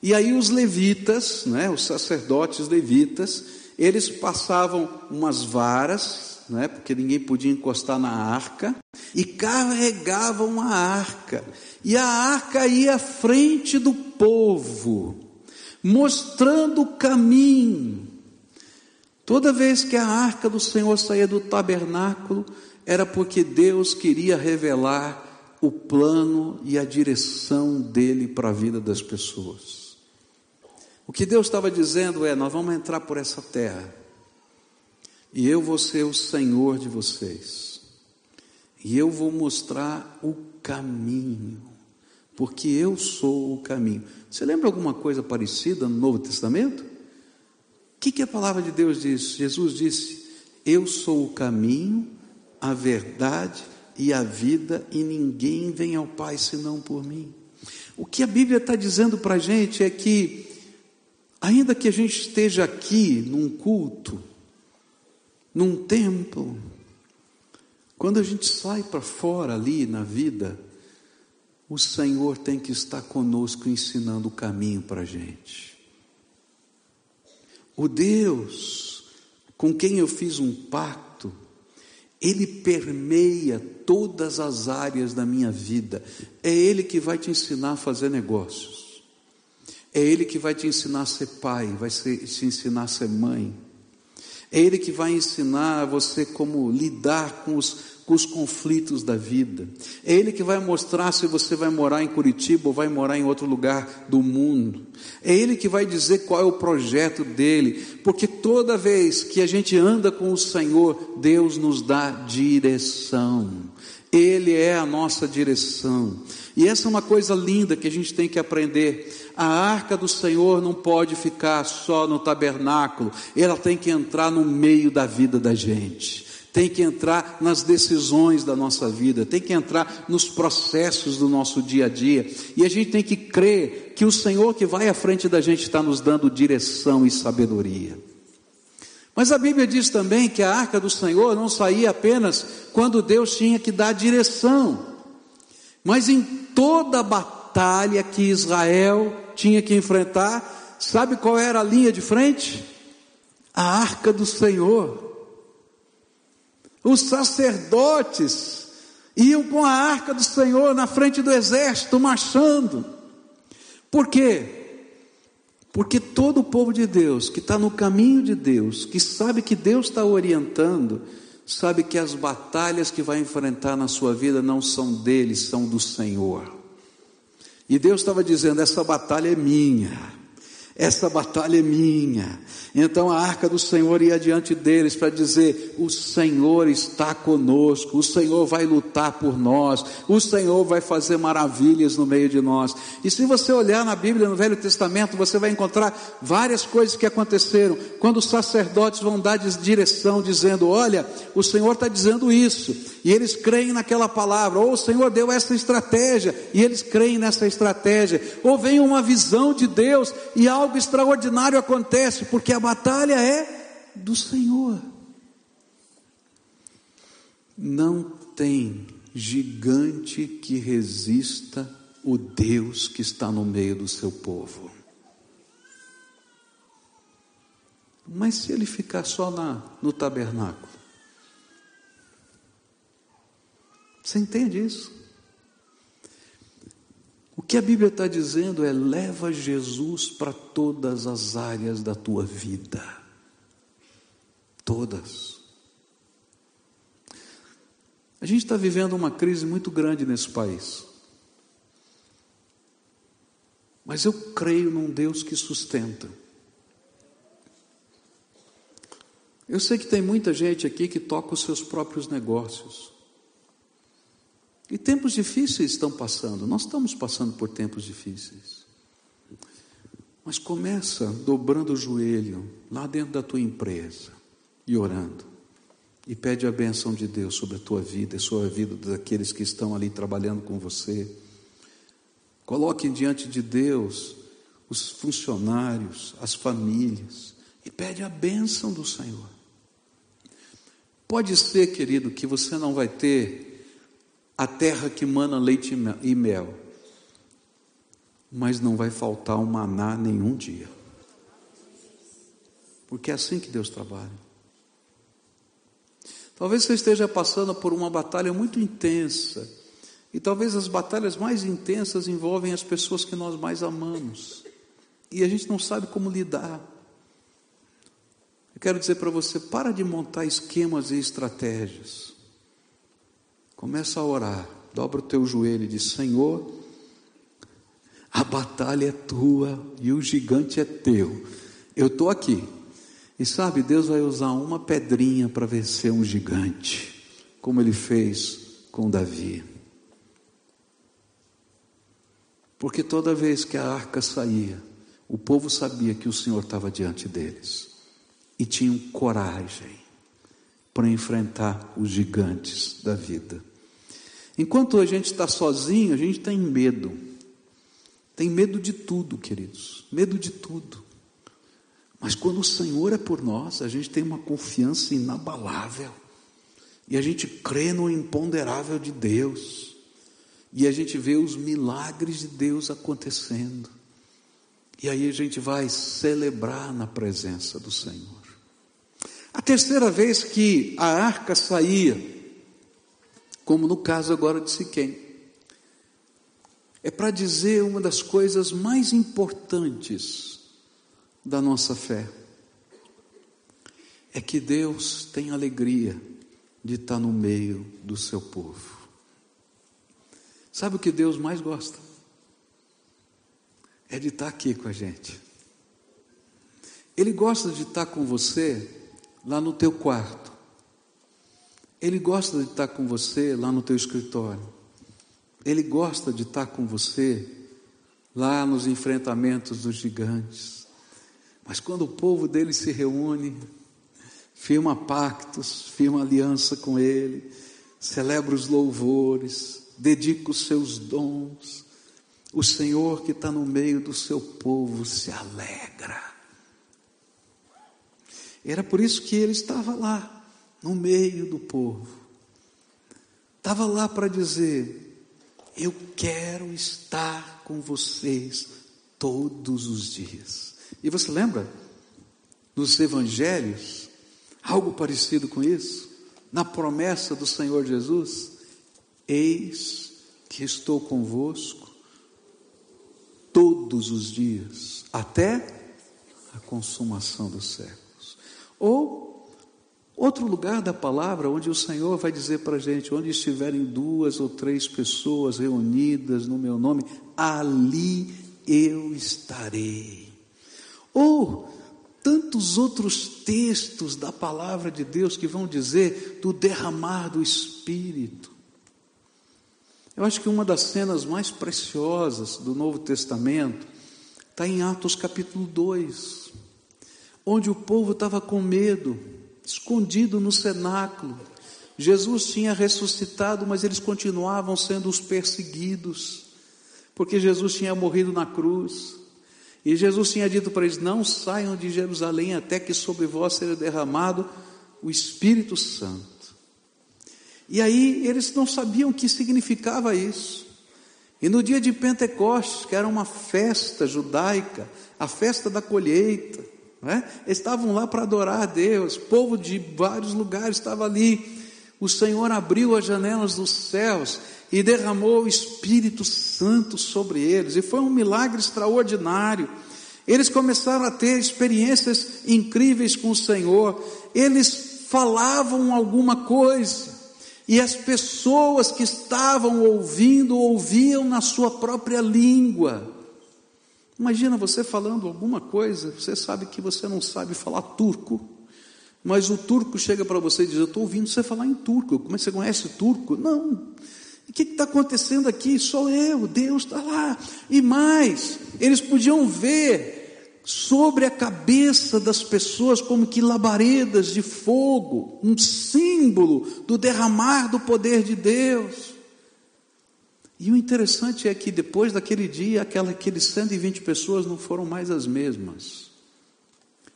S1: e aí os levitas, né, os sacerdotes levitas, eles passavam umas varas né, porque ninguém podia encostar na arca, e carregavam a arca, e a arca ia à frente do povo, mostrando o caminho. Toda vez que a arca do Senhor saía do tabernáculo, era porque Deus queria revelar o plano e a direção dele para a vida das pessoas. O que Deus estava dizendo é: nós vamos entrar por essa terra e eu vou ser o Senhor de vocês, e eu vou mostrar o caminho, porque eu sou o caminho. Você lembra alguma coisa parecida no Novo Testamento? O que, que a palavra de Deus diz? Jesus disse: Eu sou o caminho, a verdade e a vida, e ninguém vem ao Pai senão por mim. O que a Bíblia está dizendo para a gente é que, ainda que a gente esteja aqui num culto, num templo. Quando a gente sai para fora ali na vida, o Senhor tem que estar conosco ensinando o caminho para a gente. O Deus com quem eu fiz um pacto, Ele permeia todas as áreas da minha vida. É Ele que vai te ensinar a fazer negócios. É Ele que vai te ensinar a ser pai, vai te ensinar a ser mãe. É Ele que vai ensinar você como lidar com os com os conflitos da vida. É Ele que vai mostrar se você vai morar em Curitiba ou vai morar em outro lugar do mundo. É Ele que vai dizer qual é o projeto dele, porque toda vez que a gente anda com o Senhor, Deus nos dá direção. Ele é a nossa direção. E essa é uma coisa linda que a gente tem que aprender. A arca do Senhor não pode ficar só no tabernáculo, ela tem que entrar no meio da vida da gente. Tem que entrar nas decisões da nossa vida, tem que entrar nos processos do nosso dia a dia, e a gente tem que crer que o Senhor que vai à frente da gente está nos dando direção e sabedoria. Mas a Bíblia diz também que a arca do Senhor não saía apenas quando Deus tinha que dar direção, mas em toda a batalha que Israel tinha que enfrentar, sabe qual era a linha de frente? A arca do Senhor. Os sacerdotes iam com a arca do Senhor na frente do exército, marchando. Por quê? Porque todo o povo de Deus, que está no caminho de Deus, que sabe que Deus está orientando, sabe que as batalhas que vai enfrentar na sua vida não são dele, são do Senhor. E Deus estava dizendo: essa batalha é minha. Essa batalha é minha. Então a arca do Senhor ia diante deles para dizer: O Senhor está conosco, o Senhor vai lutar por nós, o Senhor vai fazer maravilhas no meio de nós. E se você olhar na Bíblia, no Velho Testamento, você vai encontrar várias coisas que aconteceram quando os sacerdotes vão dar direção, dizendo: Olha, o Senhor está dizendo isso, e eles creem naquela palavra, ou o Senhor deu essa estratégia, e eles creem nessa estratégia, ou vem uma visão de Deus e algo algo extraordinário acontece, porque a batalha é do Senhor. Não tem gigante que resista o Deus que está no meio do seu povo. Mas se ele ficar só na, no tabernáculo, você entende isso? Que a Bíblia está dizendo é: leva Jesus para todas as áreas da tua vida. Todas. A gente está vivendo uma crise muito grande nesse país. Mas eu creio num Deus que sustenta. Eu sei que tem muita gente aqui que toca os seus próprios negócios. E tempos difíceis estão passando, nós estamos passando por tempos difíceis. Mas começa dobrando o joelho lá dentro da tua empresa e orando. E pede a benção de Deus sobre a tua vida e sobre a vida daqueles que estão ali trabalhando com você. Coloque diante de Deus os funcionários, as famílias e pede a bênção do Senhor. Pode ser, querido, que você não vai ter a terra que mana leite e mel, mas não vai faltar um maná nenhum dia, porque é assim que Deus trabalha. Talvez você esteja passando por uma batalha muito intensa, e talvez as batalhas mais intensas envolvem as pessoas que nós mais amamos, e a gente não sabe como lidar. Eu quero dizer para você: para de montar esquemas e estratégias. Começa a orar, dobra o teu joelho e diz: Senhor, a batalha é tua e o gigante é teu. Eu estou aqui. E sabe, Deus vai usar uma pedrinha para vencer um gigante, como ele fez com Davi. Porque toda vez que a arca saía, o povo sabia que o Senhor estava diante deles e tinham coragem para enfrentar os gigantes da vida. Enquanto a gente está sozinho, a gente tem medo. Tem medo de tudo, queridos. Medo de tudo. Mas quando o Senhor é por nós, a gente tem uma confiança inabalável. E a gente crê no imponderável de Deus. E a gente vê os milagres de Deus acontecendo. E aí a gente vai celebrar na presença do Senhor. A terceira vez que a arca saía, como no caso agora de Siquém. é para dizer uma das coisas mais importantes da nossa fé. É que Deus tem alegria de estar no meio do seu povo. Sabe o que Deus mais gosta? É de estar aqui com a gente. Ele gosta de estar com você lá no teu quarto. Ele gosta de estar com você lá no teu escritório. Ele gosta de estar com você lá nos enfrentamentos dos gigantes. Mas quando o povo dele se reúne, firma pactos, firma aliança com ele, celebra os louvores, dedica os seus dons, o Senhor que está no meio do seu povo se alegra. Era por isso que ele estava lá, no meio do povo. Estava lá para dizer: eu quero estar com vocês todos os dias. E você lembra nos evangelhos algo parecido com isso? Na promessa do Senhor Jesus: Eis que estou convosco todos os dias, até a consumação dos séculos. Ou Outro lugar da palavra onde o Senhor vai dizer para a gente: onde estiverem duas ou três pessoas reunidas no meu nome, ali eu estarei. Ou tantos outros textos da palavra de Deus que vão dizer do derramar do Espírito. Eu acho que uma das cenas mais preciosas do Novo Testamento está em Atos capítulo 2, onde o povo estava com medo escondido no cenáculo. Jesus tinha ressuscitado, mas eles continuavam sendo os perseguidos, porque Jesus tinha morrido na cruz. E Jesus tinha dito para eles: Não saiam de Jerusalém até que sobre vós seja derramado o Espírito Santo. E aí eles não sabiam o que significava isso. E no dia de Pentecostes, que era uma festa judaica, a festa da colheita, é? estavam lá para adorar a Deus, povo de vários lugares estava ali. O Senhor abriu as janelas dos céus e derramou o Espírito Santo sobre eles, e foi um milagre extraordinário. Eles começaram a ter experiências incríveis com o Senhor, eles falavam alguma coisa, e as pessoas que estavam ouvindo, ouviam na sua própria língua. Imagina você falando alguma coisa, você sabe que você não sabe falar turco, mas o turco chega para você e diz: Eu estou ouvindo você falar em turco. Como é que você conhece turco? Não. O que está acontecendo aqui? Sou eu, Deus está lá. E mais, eles podiam ver sobre a cabeça das pessoas como que labaredas de fogo, um símbolo do derramar do poder de Deus. E o interessante é que depois daquele dia, aquela, aqueles 120 pessoas não foram mais as mesmas.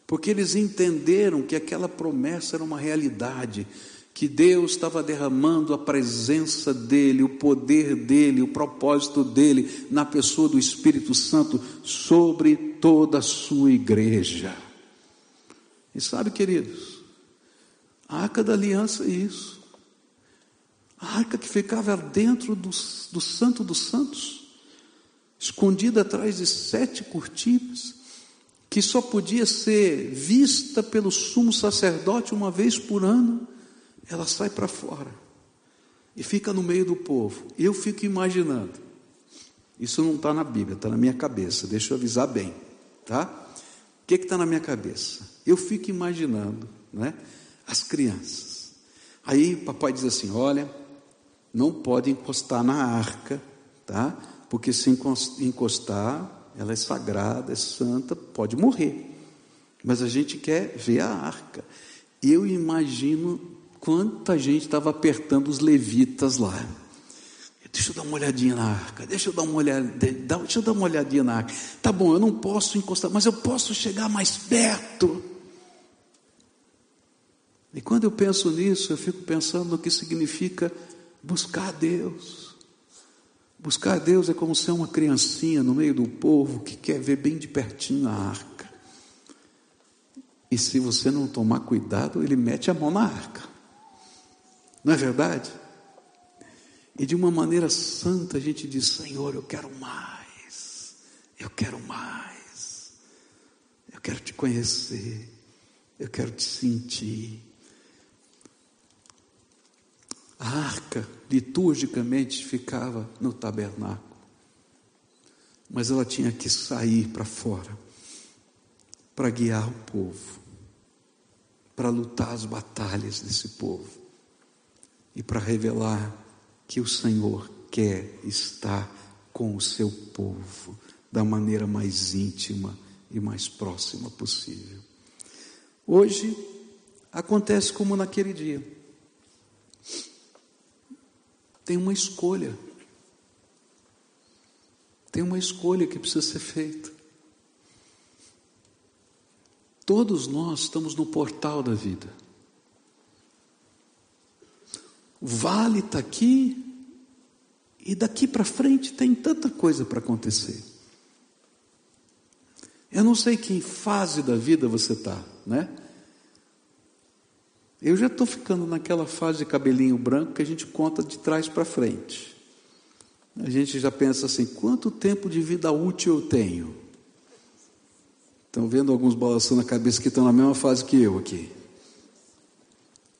S1: Porque eles entenderam que aquela promessa era uma realidade, que Deus estava derramando a presença dEle, o poder dEle, o propósito dEle na pessoa do Espírito Santo sobre toda a sua igreja. E sabe, queridos, a arca da aliança é isso. A arca que ficava dentro do, do Santo dos Santos, escondida atrás de sete cortinas, que só podia ser vista pelo sumo sacerdote uma vez por ano, ela sai para fora e fica no meio do povo. Eu fico imaginando, isso não está na Bíblia, está na minha cabeça, deixa eu avisar bem, tá? O que está na minha cabeça? Eu fico imaginando, né? As crianças. Aí papai diz assim: olha, não pode encostar na arca, tá? Porque se encostar, ela é sagrada, é santa, pode morrer. Mas a gente quer ver a arca. Eu imagino quanta gente estava apertando os levitas lá. Deixa eu dar uma olhadinha na arca, deixa eu dar uma olhada, deixa eu dar uma olhadinha na arca. Tá bom, eu não posso encostar, mas eu posso chegar mais perto. E quando eu penso nisso, eu fico pensando no que significa Buscar Deus. Buscar Deus é como ser uma criancinha no meio do povo que quer ver bem de pertinho a arca. E se você não tomar cuidado, ele mete a mão na arca. Não é verdade? E de uma maneira santa a gente diz: Senhor, eu quero mais, eu quero mais, eu quero te conhecer, eu quero te sentir. A arca liturgicamente ficava no tabernáculo, mas ela tinha que sair para fora para guiar o povo, para lutar as batalhas desse povo e para revelar que o Senhor quer estar com o seu povo da maneira mais íntima e mais próxima possível. Hoje acontece como naquele dia. Tem uma escolha. Tem uma escolha que precisa ser feita. Todos nós estamos no portal da vida. O vale está aqui, e daqui para frente tem tanta coisa para acontecer. Eu não sei que fase da vida você está, né? Eu já estou ficando naquela fase de cabelinho branco que a gente conta de trás para frente. A gente já pensa assim: quanto tempo de vida útil eu tenho? Estão vendo alguns balançando a cabeça que estão na mesma fase que eu aqui.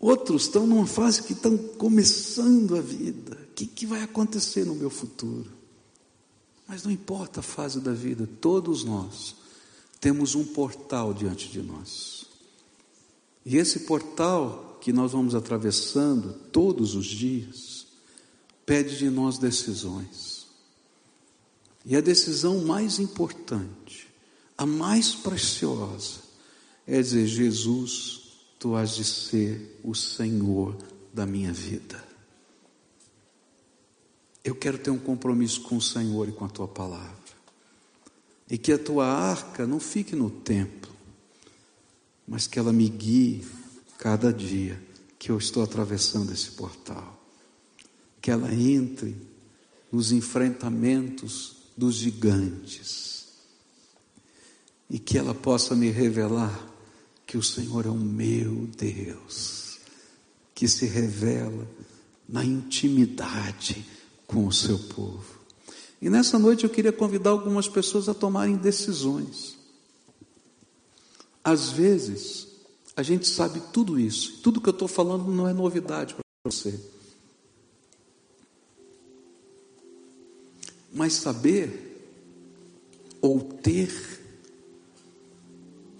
S1: Outros estão numa fase que estão começando a vida. O que, que vai acontecer no meu futuro? Mas não importa a fase da vida, todos nós temos um portal diante de nós. E esse portal que nós vamos atravessando todos os dias, pede de nós decisões. E a decisão mais importante, a mais preciosa, é dizer: Jesus, tu has de ser o Senhor da minha vida. Eu quero ter um compromisso com o Senhor e com a tua palavra. E que a tua arca não fique no templo, mas que ela me guie cada dia que eu estou atravessando esse portal. Que ela entre nos enfrentamentos dos gigantes e que ela possa me revelar que o Senhor é o meu Deus, que se revela na intimidade com o seu povo. E nessa noite eu queria convidar algumas pessoas a tomarem decisões. Às vezes, a gente sabe tudo isso. Tudo que eu estou falando não é novidade para você. Mas saber ou ter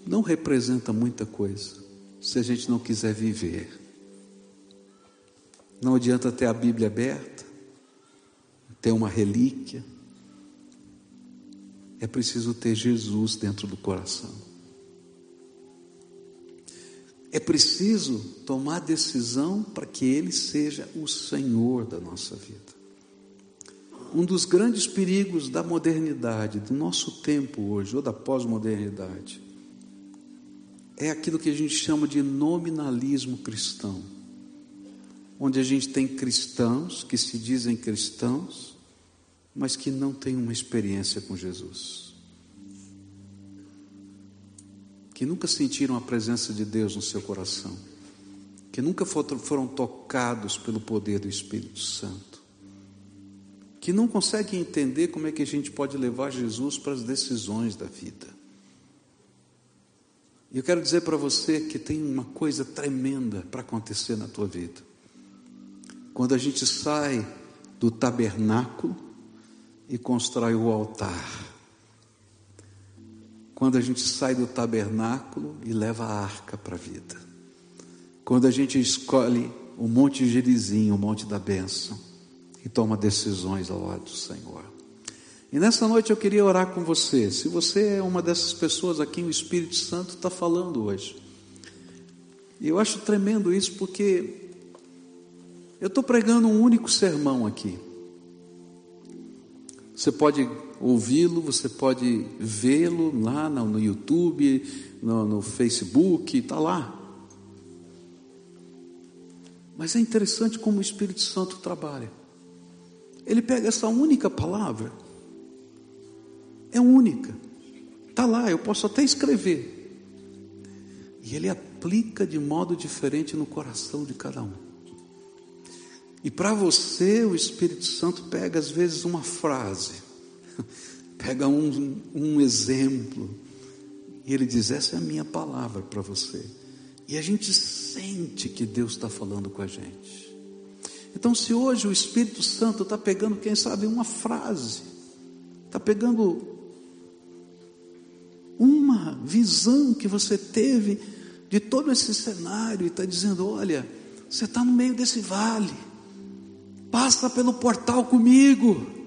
S1: não representa muita coisa se a gente não quiser viver. Não adianta ter a Bíblia aberta, ter uma relíquia. É preciso ter Jesus dentro do coração. É preciso tomar decisão para que Ele seja o Senhor da nossa vida. Um dos grandes perigos da modernidade, do nosso tempo hoje, ou da pós-modernidade, é aquilo que a gente chama de nominalismo cristão, onde a gente tem cristãos que se dizem cristãos, mas que não têm uma experiência com Jesus. Que nunca sentiram a presença de Deus no seu coração, que nunca foram tocados pelo poder do Espírito Santo, que não conseguem entender como é que a gente pode levar Jesus para as decisões da vida. E eu quero dizer para você que tem uma coisa tremenda para acontecer na tua vida. Quando a gente sai do tabernáculo e constrói o altar, quando a gente sai do tabernáculo e leva a arca para a vida. Quando a gente escolhe o Monte Gerizim, o Monte da Bênção, e toma decisões ao lado do Senhor. E nessa noite eu queria orar com você. Se você é uma dessas pessoas a quem o Espírito Santo está falando hoje. E eu acho tremendo isso porque eu estou pregando um único sermão aqui. Você pode ouvi-lo, você pode vê-lo lá no, no YouTube, no, no Facebook, está lá. Mas é interessante como o Espírito Santo trabalha. Ele pega essa única palavra, é única, está lá, eu posso até escrever, e ele aplica de modo diferente no coração de cada um. E para você, o Espírito Santo pega às vezes uma frase, pega um, um exemplo, e ele diz: Essa é a minha palavra para você. E a gente sente que Deus está falando com a gente. Então, se hoje o Espírito Santo está pegando, quem sabe, uma frase, está pegando uma visão que você teve de todo esse cenário e está dizendo: olha, você está no meio desse vale, passa pelo portal comigo,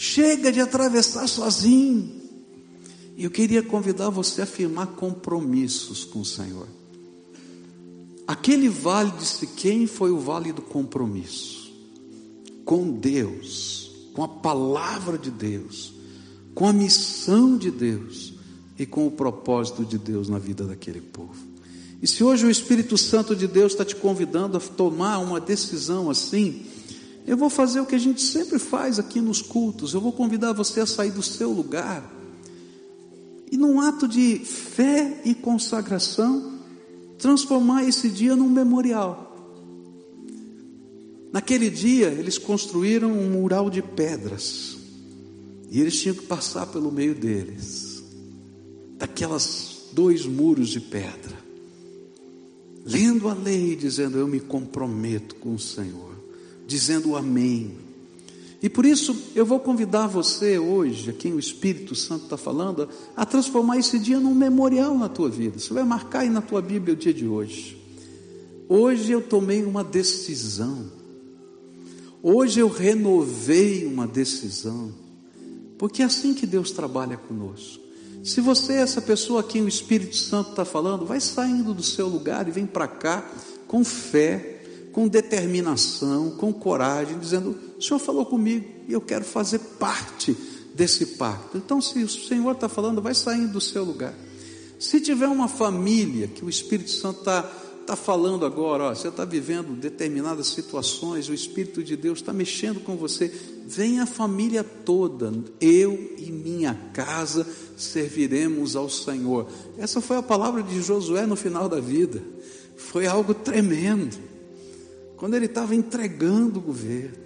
S1: chega de atravessar sozinho. Eu queria convidar você a firmar compromissos com o Senhor. Aquele vale de Siquém foi o vale do compromisso com Deus, com a palavra de Deus, com a missão de Deus e com o propósito de Deus na vida daquele povo. E se hoje o Espírito Santo de Deus está te convidando a tomar uma decisão assim, eu vou fazer o que a gente sempre faz aqui nos cultos, eu vou convidar você a sair do seu lugar. E, num ato de fé e consagração, transformar esse dia num memorial. Naquele dia, eles construíram um mural de pedras, e eles tinham que passar pelo meio deles, daquelas dois muros de pedra, lendo a lei, dizendo: Eu me comprometo com o Senhor, dizendo amém. E por isso eu vou convidar você hoje, a quem o Espírito Santo está falando, a transformar esse dia num memorial na tua vida. Você vai marcar aí na tua Bíblia o dia de hoje. Hoje eu tomei uma decisão. Hoje eu renovei uma decisão. Porque é assim que Deus trabalha conosco. Se você é essa pessoa a quem o Espírito Santo está falando, vai saindo do seu lugar e vem para cá com fé, com determinação, com coragem, dizendo: O Senhor falou comigo e eu quero fazer parte desse pacto. Então, se o Senhor está falando, vai saindo do seu lugar. Se tiver uma família que o Espírito Santo está tá falando agora, ó, você está vivendo determinadas situações, o Espírito de Deus está mexendo com você, vem a família toda, eu e minha casa serviremos ao Senhor. Essa foi a palavra de Josué no final da vida, foi algo tremendo quando ele estava entregando o governo.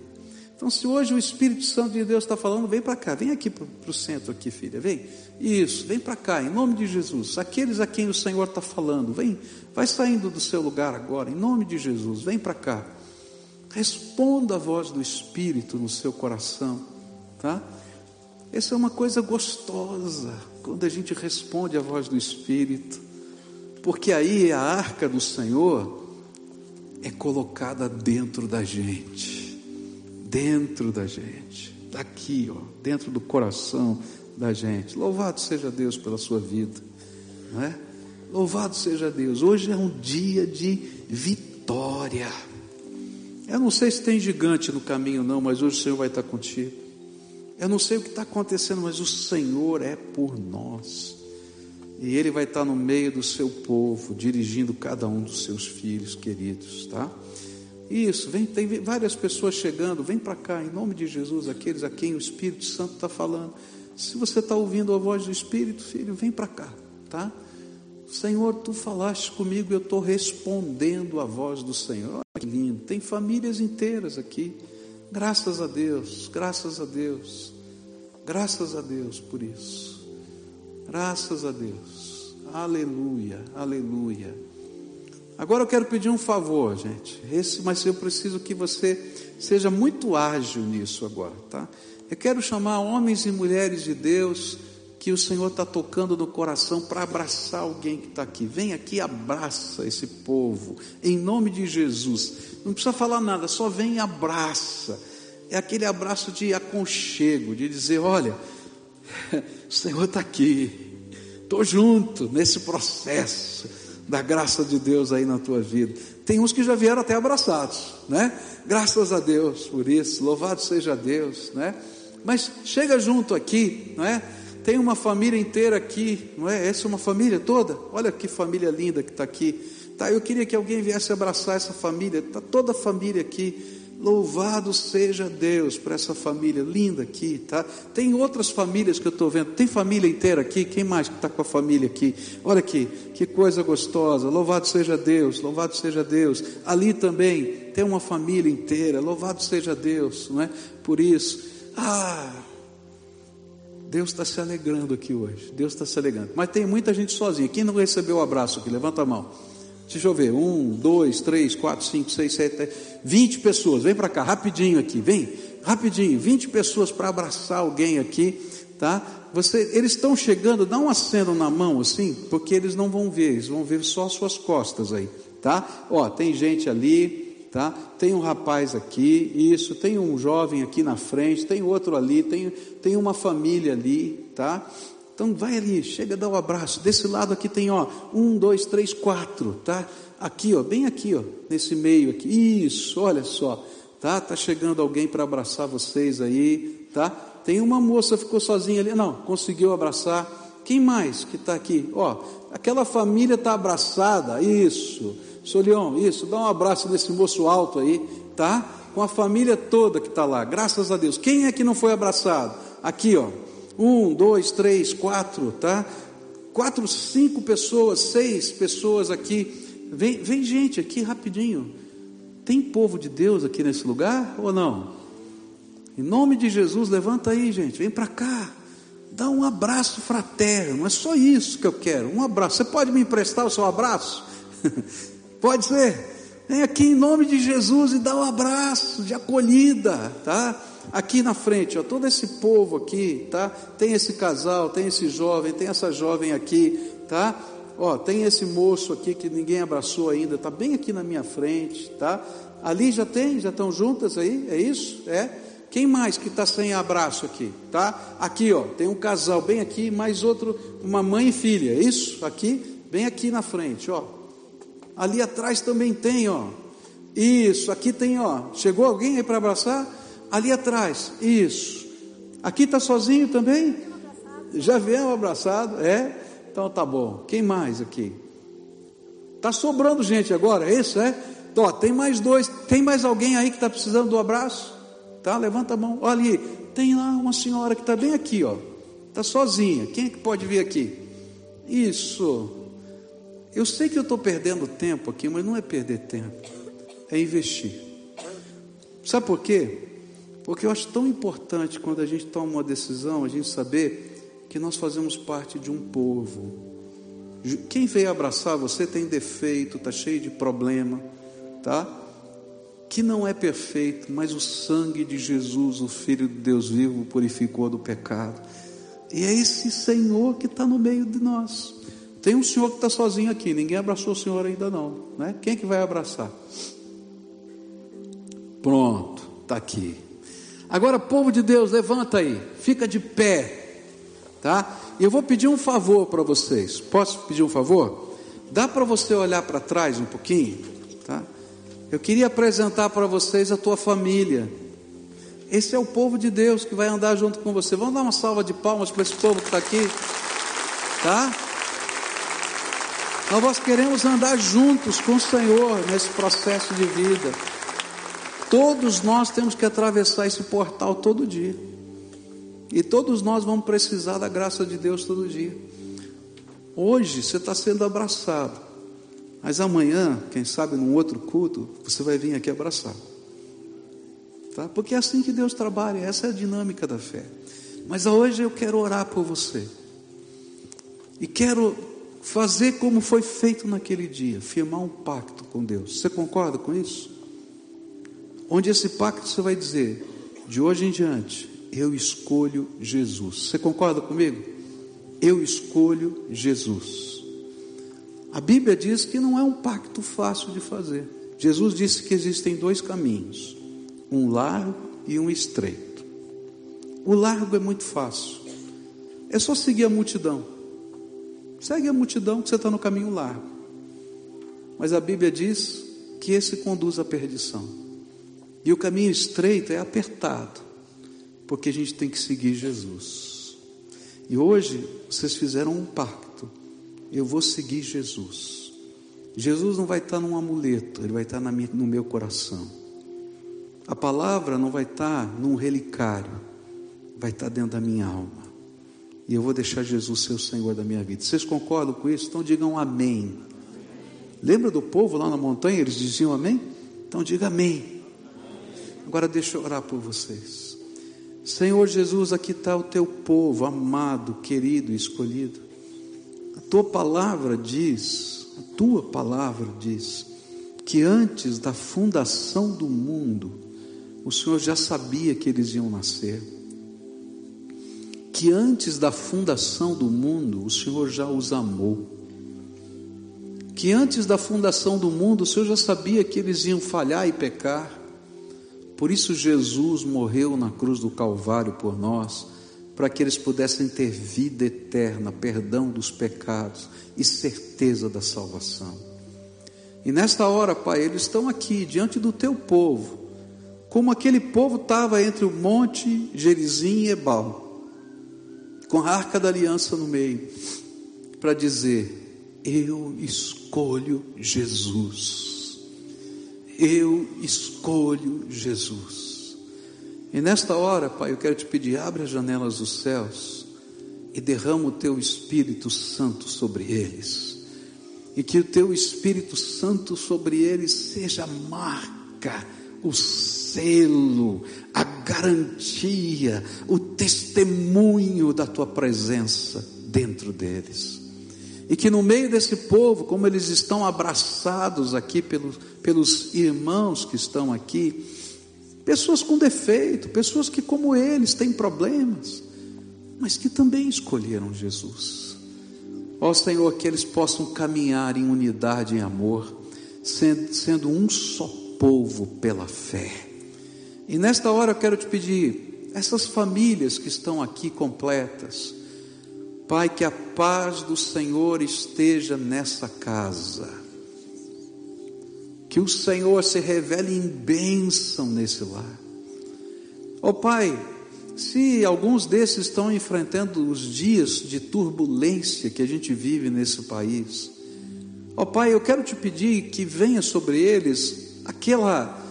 S1: Então, se hoje o Espírito Santo de Deus está falando, vem para cá, vem aqui para o centro aqui, filha, vem. Isso, vem para cá, em nome de Jesus. Aqueles a quem o Senhor está falando, vem, vai saindo do seu lugar agora, em nome de Jesus, vem para cá. Responda a voz do Espírito no seu coração, tá? Essa é uma coisa gostosa, quando a gente responde a voz do Espírito, porque aí a arca do Senhor é colocada dentro da gente, dentro da gente, daqui, ó, dentro do coração da gente. Louvado seja Deus pela sua vida, não é? Louvado seja Deus. Hoje é um dia de vitória. Eu não sei se tem gigante no caminho, não, mas hoje o Senhor vai estar contigo. Eu não sei o que está acontecendo, mas o Senhor é por nós. E Ele vai estar no meio do seu povo, dirigindo cada um dos seus filhos queridos, tá? Isso, vem, tem várias pessoas chegando, vem para cá, em nome de Jesus, aqueles a quem o Espírito Santo está falando. Se você está ouvindo a voz do Espírito, filho, vem para cá, tá? Senhor, tu falaste comigo, eu estou respondendo a voz do Senhor. Olha que lindo, tem famílias inteiras aqui. Graças a Deus, graças a Deus, graças a Deus por isso. Graças a Deus. Aleluia, aleluia. Agora eu quero pedir um favor, gente. Esse, mas eu preciso que você seja muito ágil nisso agora, tá? Eu quero chamar homens e mulheres de Deus que o Senhor está tocando no coração para abraçar alguém que está aqui. Vem aqui, abraça esse povo, em nome de Jesus. Não precisa falar nada, só vem e abraça. É aquele abraço de aconchego, de dizer: olha, o Senhor está aqui, estou junto nesse processo da graça de Deus aí na tua vida. Tem uns que já vieram até abraçados, né? Graças a Deus por isso, louvado seja Deus, né? Mas chega junto aqui, não é? Tem uma família inteira aqui, não é? Essa é uma família toda. Olha que família linda que está aqui. Tá, eu queria que alguém viesse abraçar essa família. Está toda a família aqui. Louvado seja Deus por essa família linda aqui, tá? Tem outras famílias que eu estou vendo. Tem família inteira aqui. Quem mais que está com a família aqui? Olha aqui, que coisa gostosa. Louvado seja Deus, louvado seja Deus. Ali também tem uma família inteira. Louvado seja Deus, não é? Por isso, ah, Deus está se alegrando aqui hoje. Deus está se alegrando. Mas tem muita gente sozinha. Quem não recebeu o abraço aqui? Levanta a mão. Deixa eu ver, um, dois, três, quatro, cinco, seis, sete, vinte pessoas. Vem para cá, rapidinho aqui, vem, rapidinho, vinte pessoas para abraçar alguém aqui, tá? Você, eles estão chegando, dá um aceno na mão assim, porque eles não vão ver, eles vão ver só suas costas aí, tá? Ó, tem gente ali, tá? Tem um rapaz aqui, isso, tem um jovem aqui na frente, tem outro ali, tem, tem uma família ali, tá? Então vai ali, chega, dá um abraço. Desse lado aqui tem, ó, um, dois, três, quatro, tá? Aqui, ó, bem aqui, ó, nesse meio aqui. Isso, olha só, tá? Tá chegando alguém para abraçar vocês aí, tá? Tem uma moça ficou sozinha ali, não, conseguiu abraçar. Quem mais que está aqui? Ó, aquela família está abraçada, isso. Solion, isso, dá um abraço nesse moço alto aí, tá? Com a família toda que está lá, graças a Deus. Quem é que não foi abraçado? Aqui, ó, um, dois, três, quatro, tá? Quatro, cinco pessoas, seis pessoas aqui. Vem, vem gente aqui rapidinho. Tem povo de Deus aqui nesse lugar ou não? Em nome de Jesus, levanta aí, gente. Vem para cá. Dá um abraço fraterno. É só isso que eu quero. Um abraço. Você pode me emprestar o seu abraço? <laughs> pode ser. Vem aqui em nome de Jesus e dá um abraço de acolhida, tá? Aqui na frente, ó, todo esse povo aqui, tá? Tem esse casal, tem esse jovem, tem essa jovem aqui, tá? Ó, tem esse moço aqui que ninguém abraçou ainda, tá bem aqui na minha frente, tá? Ali já tem, já estão juntas aí, é isso? É? Quem mais que está sem abraço aqui, tá? Aqui, ó, tem um casal bem aqui, mais outro, uma mãe e filha, é isso? Aqui, bem aqui na frente, ó. Ali atrás também tem, ó. Isso, aqui tem, ó. Chegou alguém aí para abraçar? Ali atrás, isso. Aqui está sozinho também? Já viemos abraçado? É? Então tá bom. Quem mais aqui? Está sobrando gente agora, é isso? É? Ó, tem mais dois. Tem mais alguém aí que está precisando do abraço? Tá? Levanta a mão. Olha ali, tem lá uma senhora que está bem aqui, ó. Está sozinha. Quem é que pode vir aqui? Isso. Eu sei que eu estou perdendo tempo aqui, mas não é perder tempo, é investir. Sabe por quê? Porque eu acho tão importante quando a gente toma uma decisão, a gente saber que nós fazemos parte de um povo. Quem veio abraçar você tem defeito, está cheio de problema, tá? Que não é perfeito, mas o sangue de Jesus, o Filho de Deus vivo, purificou do pecado. E é esse Senhor que está no meio de nós. Tem um senhor que está sozinho aqui, ninguém abraçou o senhor ainda não, né? Quem é que vai abraçar? Pronto, está aqui. Agora, povo de Deus, levanta aí, fica de pé, tá? E eu vou pedir um favor para vocês. Posso pedir um favor? Dá para você olhar para trás um pouquinho, tá? Eu queria apresentar para vocês a tua família. Esse é o povo de Deus que vai andar junto com você. Vamos dar uma salva de palmas para esse povo que está aqui, tá? Nós queremos andar juntos com o Senhor nesse processo de vida. Todos nós temos que atravessar esse portal todo dia. E todos nós vamos precisar da graça de Deus todo dia. Hoje você está sendo abraçado. Mas amanhã, quem sabe num outro culto, você vai vir aqui abraçar. Tá? Porque é assim que Deus trabalha, essa é a dinâmica da fé. Mas hoje eu quero orar por você. E quero fazer como foi feito naquele dia, firmar um pacto com Deus. Você concorda com isso? Onde esse pacto você vai dizer: de hoje em diante, eu escolho Jesus. Você concorda comigo? Eu escolho Jesus. A Bíblia diz que não é um pacto fácil de fazer. Jesus disse que existem dois caminhos, um largo e um estreito. O largo é muito fácil, é só seguir a multidão. Segue a multidão que você está no caminho largo. Mas a Bíblia diz que esse conduz à perdição. E o caminho estreito é apertado, porque a gente tem que seguir Jesus. E hoje vocês fizeram um pacto. Eu vou seguir Jesus. Jesus não vai estar num amuleto, ele vai estar no meu coração. A palavra não vai estar num relicário, vai estar dentro da minha alma. E eu vou deixar Jesus ser o Senhor da minha vida. Vocês concordam com isso? Então digam amém. Lembra do povo lá na montanha? Eles diziam amém? Então diga amém. Agora deixa eu orar por vocês. Senhor Jesus, aqui está o teu povo, amado, querido escolhido. A tua palavra diz, a tua palavra diz, que antes da fundação do mundo, o Senhor já sabia que eles iam nascer que antes da fundação do mundo o Senhor já os amou. Que antes da fundação do mundo o Senhor já sabia que eles iam falhar e pecar. Por isso Jesus morreu na cruz do Calvário por nós, para que eles pudessem ter vida eterna, perdão dos pecados e certeza da salvação. E nesta hora, Pai, eles estão aqui diante do teu povo, como aquele povo estava entre o monte Gerizim e Ebal com a arca da aliança no meio, para dizer: Eu escolho Jesus. Eu escolho Jesus. E nesta hora, Pai, eu quero te pedir: abre as janelas dos céus e derrama o teu Espírito Santo sobre eles. E que o teu Espírito Santo sobre eles seja a marca, o selo, a garantia, o testemunho da tua presença dentro deles. E que no meio desse povo, como eles estão abraçados aqui pelos, pelos irmãos que estão aqui, pessoas com defeito, pessoas que, como eles, têm problemas, mas que também escolheram Jesus. Ó Senhor, que eles possam caminhar em unidade, em amor, sendo, sendo um só povo pela fé. E nesta hora eu quero te pedir, essas famílias que estão aqui completas, Pai, que a paz do Senhor esteja nessa casa, que o Senhor se revele em bênção nesse lar. Ó oh, Pai, se alguns desses estão enfrentando os dias de turbulência que a gente vive nesse país, ó oh, Pai, eu quero te pedir que venha sobre eles aquela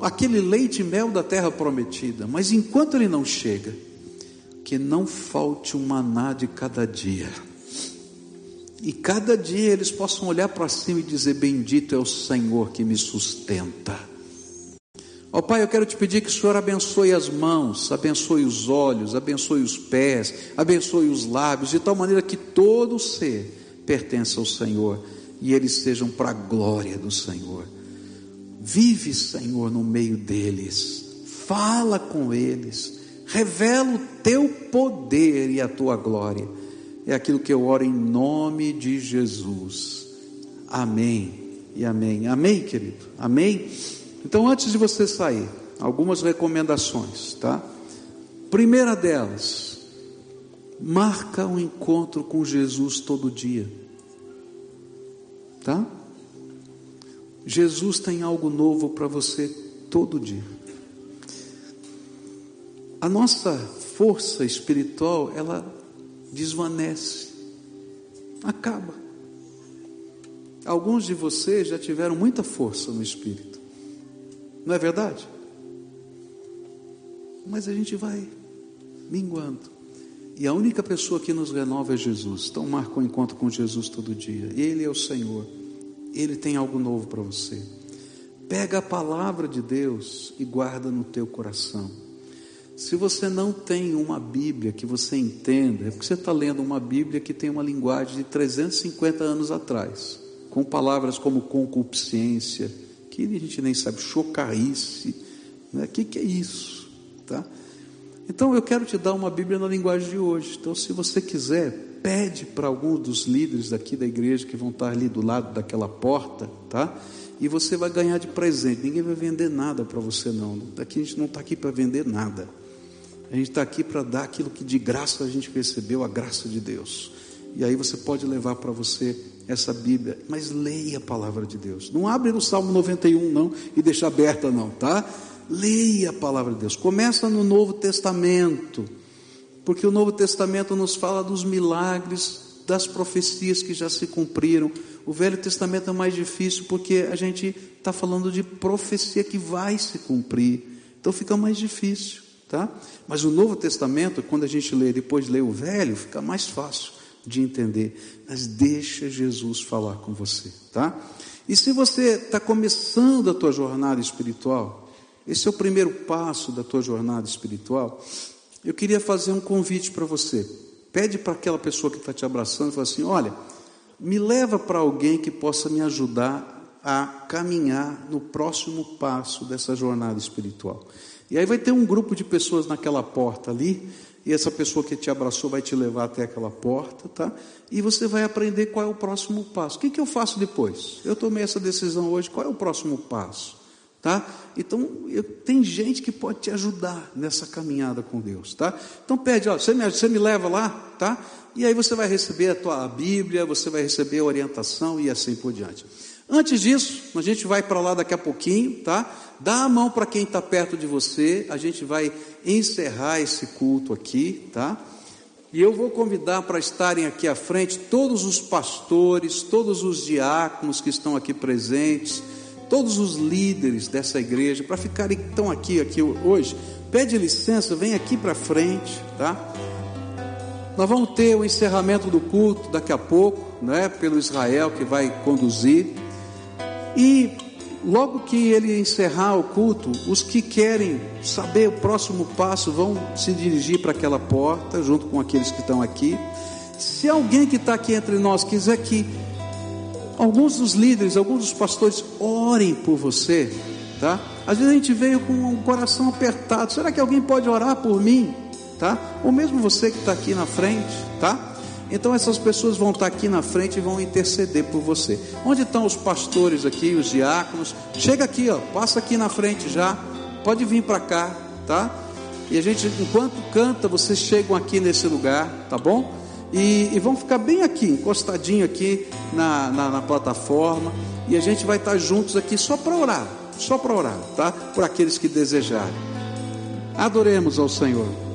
S1: aquele leite e mel da terra prometida, mas enquanto ele não chega, que não falte um maná de cada dia. E cada dia eles possam olhar para cima e dizer: Bendito é o Senhor que me sustenta. Ó oh, Pai, eu quero te pedir que o Senhor abençoe as mãos, abençoe os olhos, abençoe os pés, abençoe os lábios, de tal maneira que todo ser pertença ao Senhor e eles sejam para a glória do Senhor. Vive, Senhor, no meio deles, fala com eles, revela o teu poder e a tua glória. É aquilo que eu oro em nome de Jesus. Amém e amém. Amém, querido? Amém? Então, antes de você sair, algumas recomendações, tá? Primeira delas, marca um encontro com Jesus todo dia, tá? Jesus tem algo novo para você todo dia. A nossa força espiritual, ela desvanece, acaba. Alguns de vocês já tiveram muita força no espírito, não é verdade? Mas a gente vai minguando. E a única pessoa que nos renova é Jesus. Então marca um encontro com Jesus todo dia. Ele é o Senhor. Ele tem algo novo para você. Pega a palavra de Deus e guarda no teu coração. Se você não tem uma Bíblia que você entenda, é porque você está lendo uma Bíblia que tem uma linguagem de 350 anos atrás, com palavras como concupiscência, que a gente nem sabe, chocarice, né? o que, que é isso? Tá? Então eu quero te dar uma Bíblia na linguagem de hoje. Então, se você quiser, pede para algum dos líderes daqui da igreja que vão estar ali do lado daquela porta, tá? E você vai ganhar de presente. Ninguém vai vender nada para você não. Daqui a gente não está aqui para vender nada. A gente está aqui para dar aquilo que de graça a gente recebeu, a graça de Deus. E aí você pode levar para você essa Bíblia, mas leia a palavra de Deus. Não abre no Salmo 91 não e deixa aberta não, tá? Leia a palavra de Deus. Começa no Novo Testamento porque o Novo Testamento nos fala dos milagres, das profecias que já se cumpriram. o Velho Testamento é mais difícil porque a gente está falando de profecia que vai se cumprir. Então fica mais difícil, tá? Mas o Novo Testamento, quando a gente lê depois lê o Velho, fica mais fácil de entender. Mas deixa Jesus falar com você, tá? E se você está começando a tua jornada espiritual, esse é o primeiro passo da tua jornada espiritual, eu queria fazer um convite para você. Pede para aquela pessoa que está te abraçando fala assim: olha, me leva para alguém que possa me ajudar a caminhar no próximo passo dessa jornada espiritual. E aí vai ter um grupo de pessoas naquela porta ali, e essa pessoa que te abraçou vai te levar até aquela porta, tá? E você vai aprender qual é o próximo passo. O que, que eu faço depois? Eu tomei essa decisão hoje, qual é o próximo passo? Tá? Então, eu, tem gente que pode te ajudar nessa caminhada com Deus, tá? Então pede, ó, você me, você me leva lá, tá? E aí você vai receber a tua a Bíblia, você vai receber a orientação e assim por diante. Antes disso, a gente vai para lá daqui a pouquinho, tá? Dá a mão para quem está perto de você, a gente vai encerrar esse culto aqui, tá? E eu vou convidar para estarem aqui à frente todos os pastores, todos os diáconos que estão aqui presentes, todos os líderes dessa igreja, para ficarem estão aqui, aqui hoje. Pede licença, vem aqui para frente, tá? Nós vamos ter o encerramento do culto daqui a pouco, né? Pelo Israel que vai conduzir. E logo que ele encerrar o culto, os que querem saber o próximo passo vão se dirigir para aquela porta, junto com aqueles que estão aqui. Se alguém que está aqui entre nós quiser que alguns dos líderes, alguns dos pastores orem por você, tá? Às vezes a gente veio com o coração apertado. Será que alguém pode orar por mim, tá? Ou mesmo você que está aqui na frente, tá? Então essas pessoas vão estar aqui na frente e vão interceder por você. Onde estão os pastores aqui, os diáconos? Chega aqui, ó, passa aqui na frente já. Pode vir para cá, tá? E a gente, enquanto canta, vocês chegam aqui nesse lugar, tá bom? E, e vão ficar bem aqui, encostadinho aqui na, na, na plataforma. E a gente vai estar juntos aqui só para orar, só para orar, tá? Por aqueles que desejarem. Adoremos ao Senhor.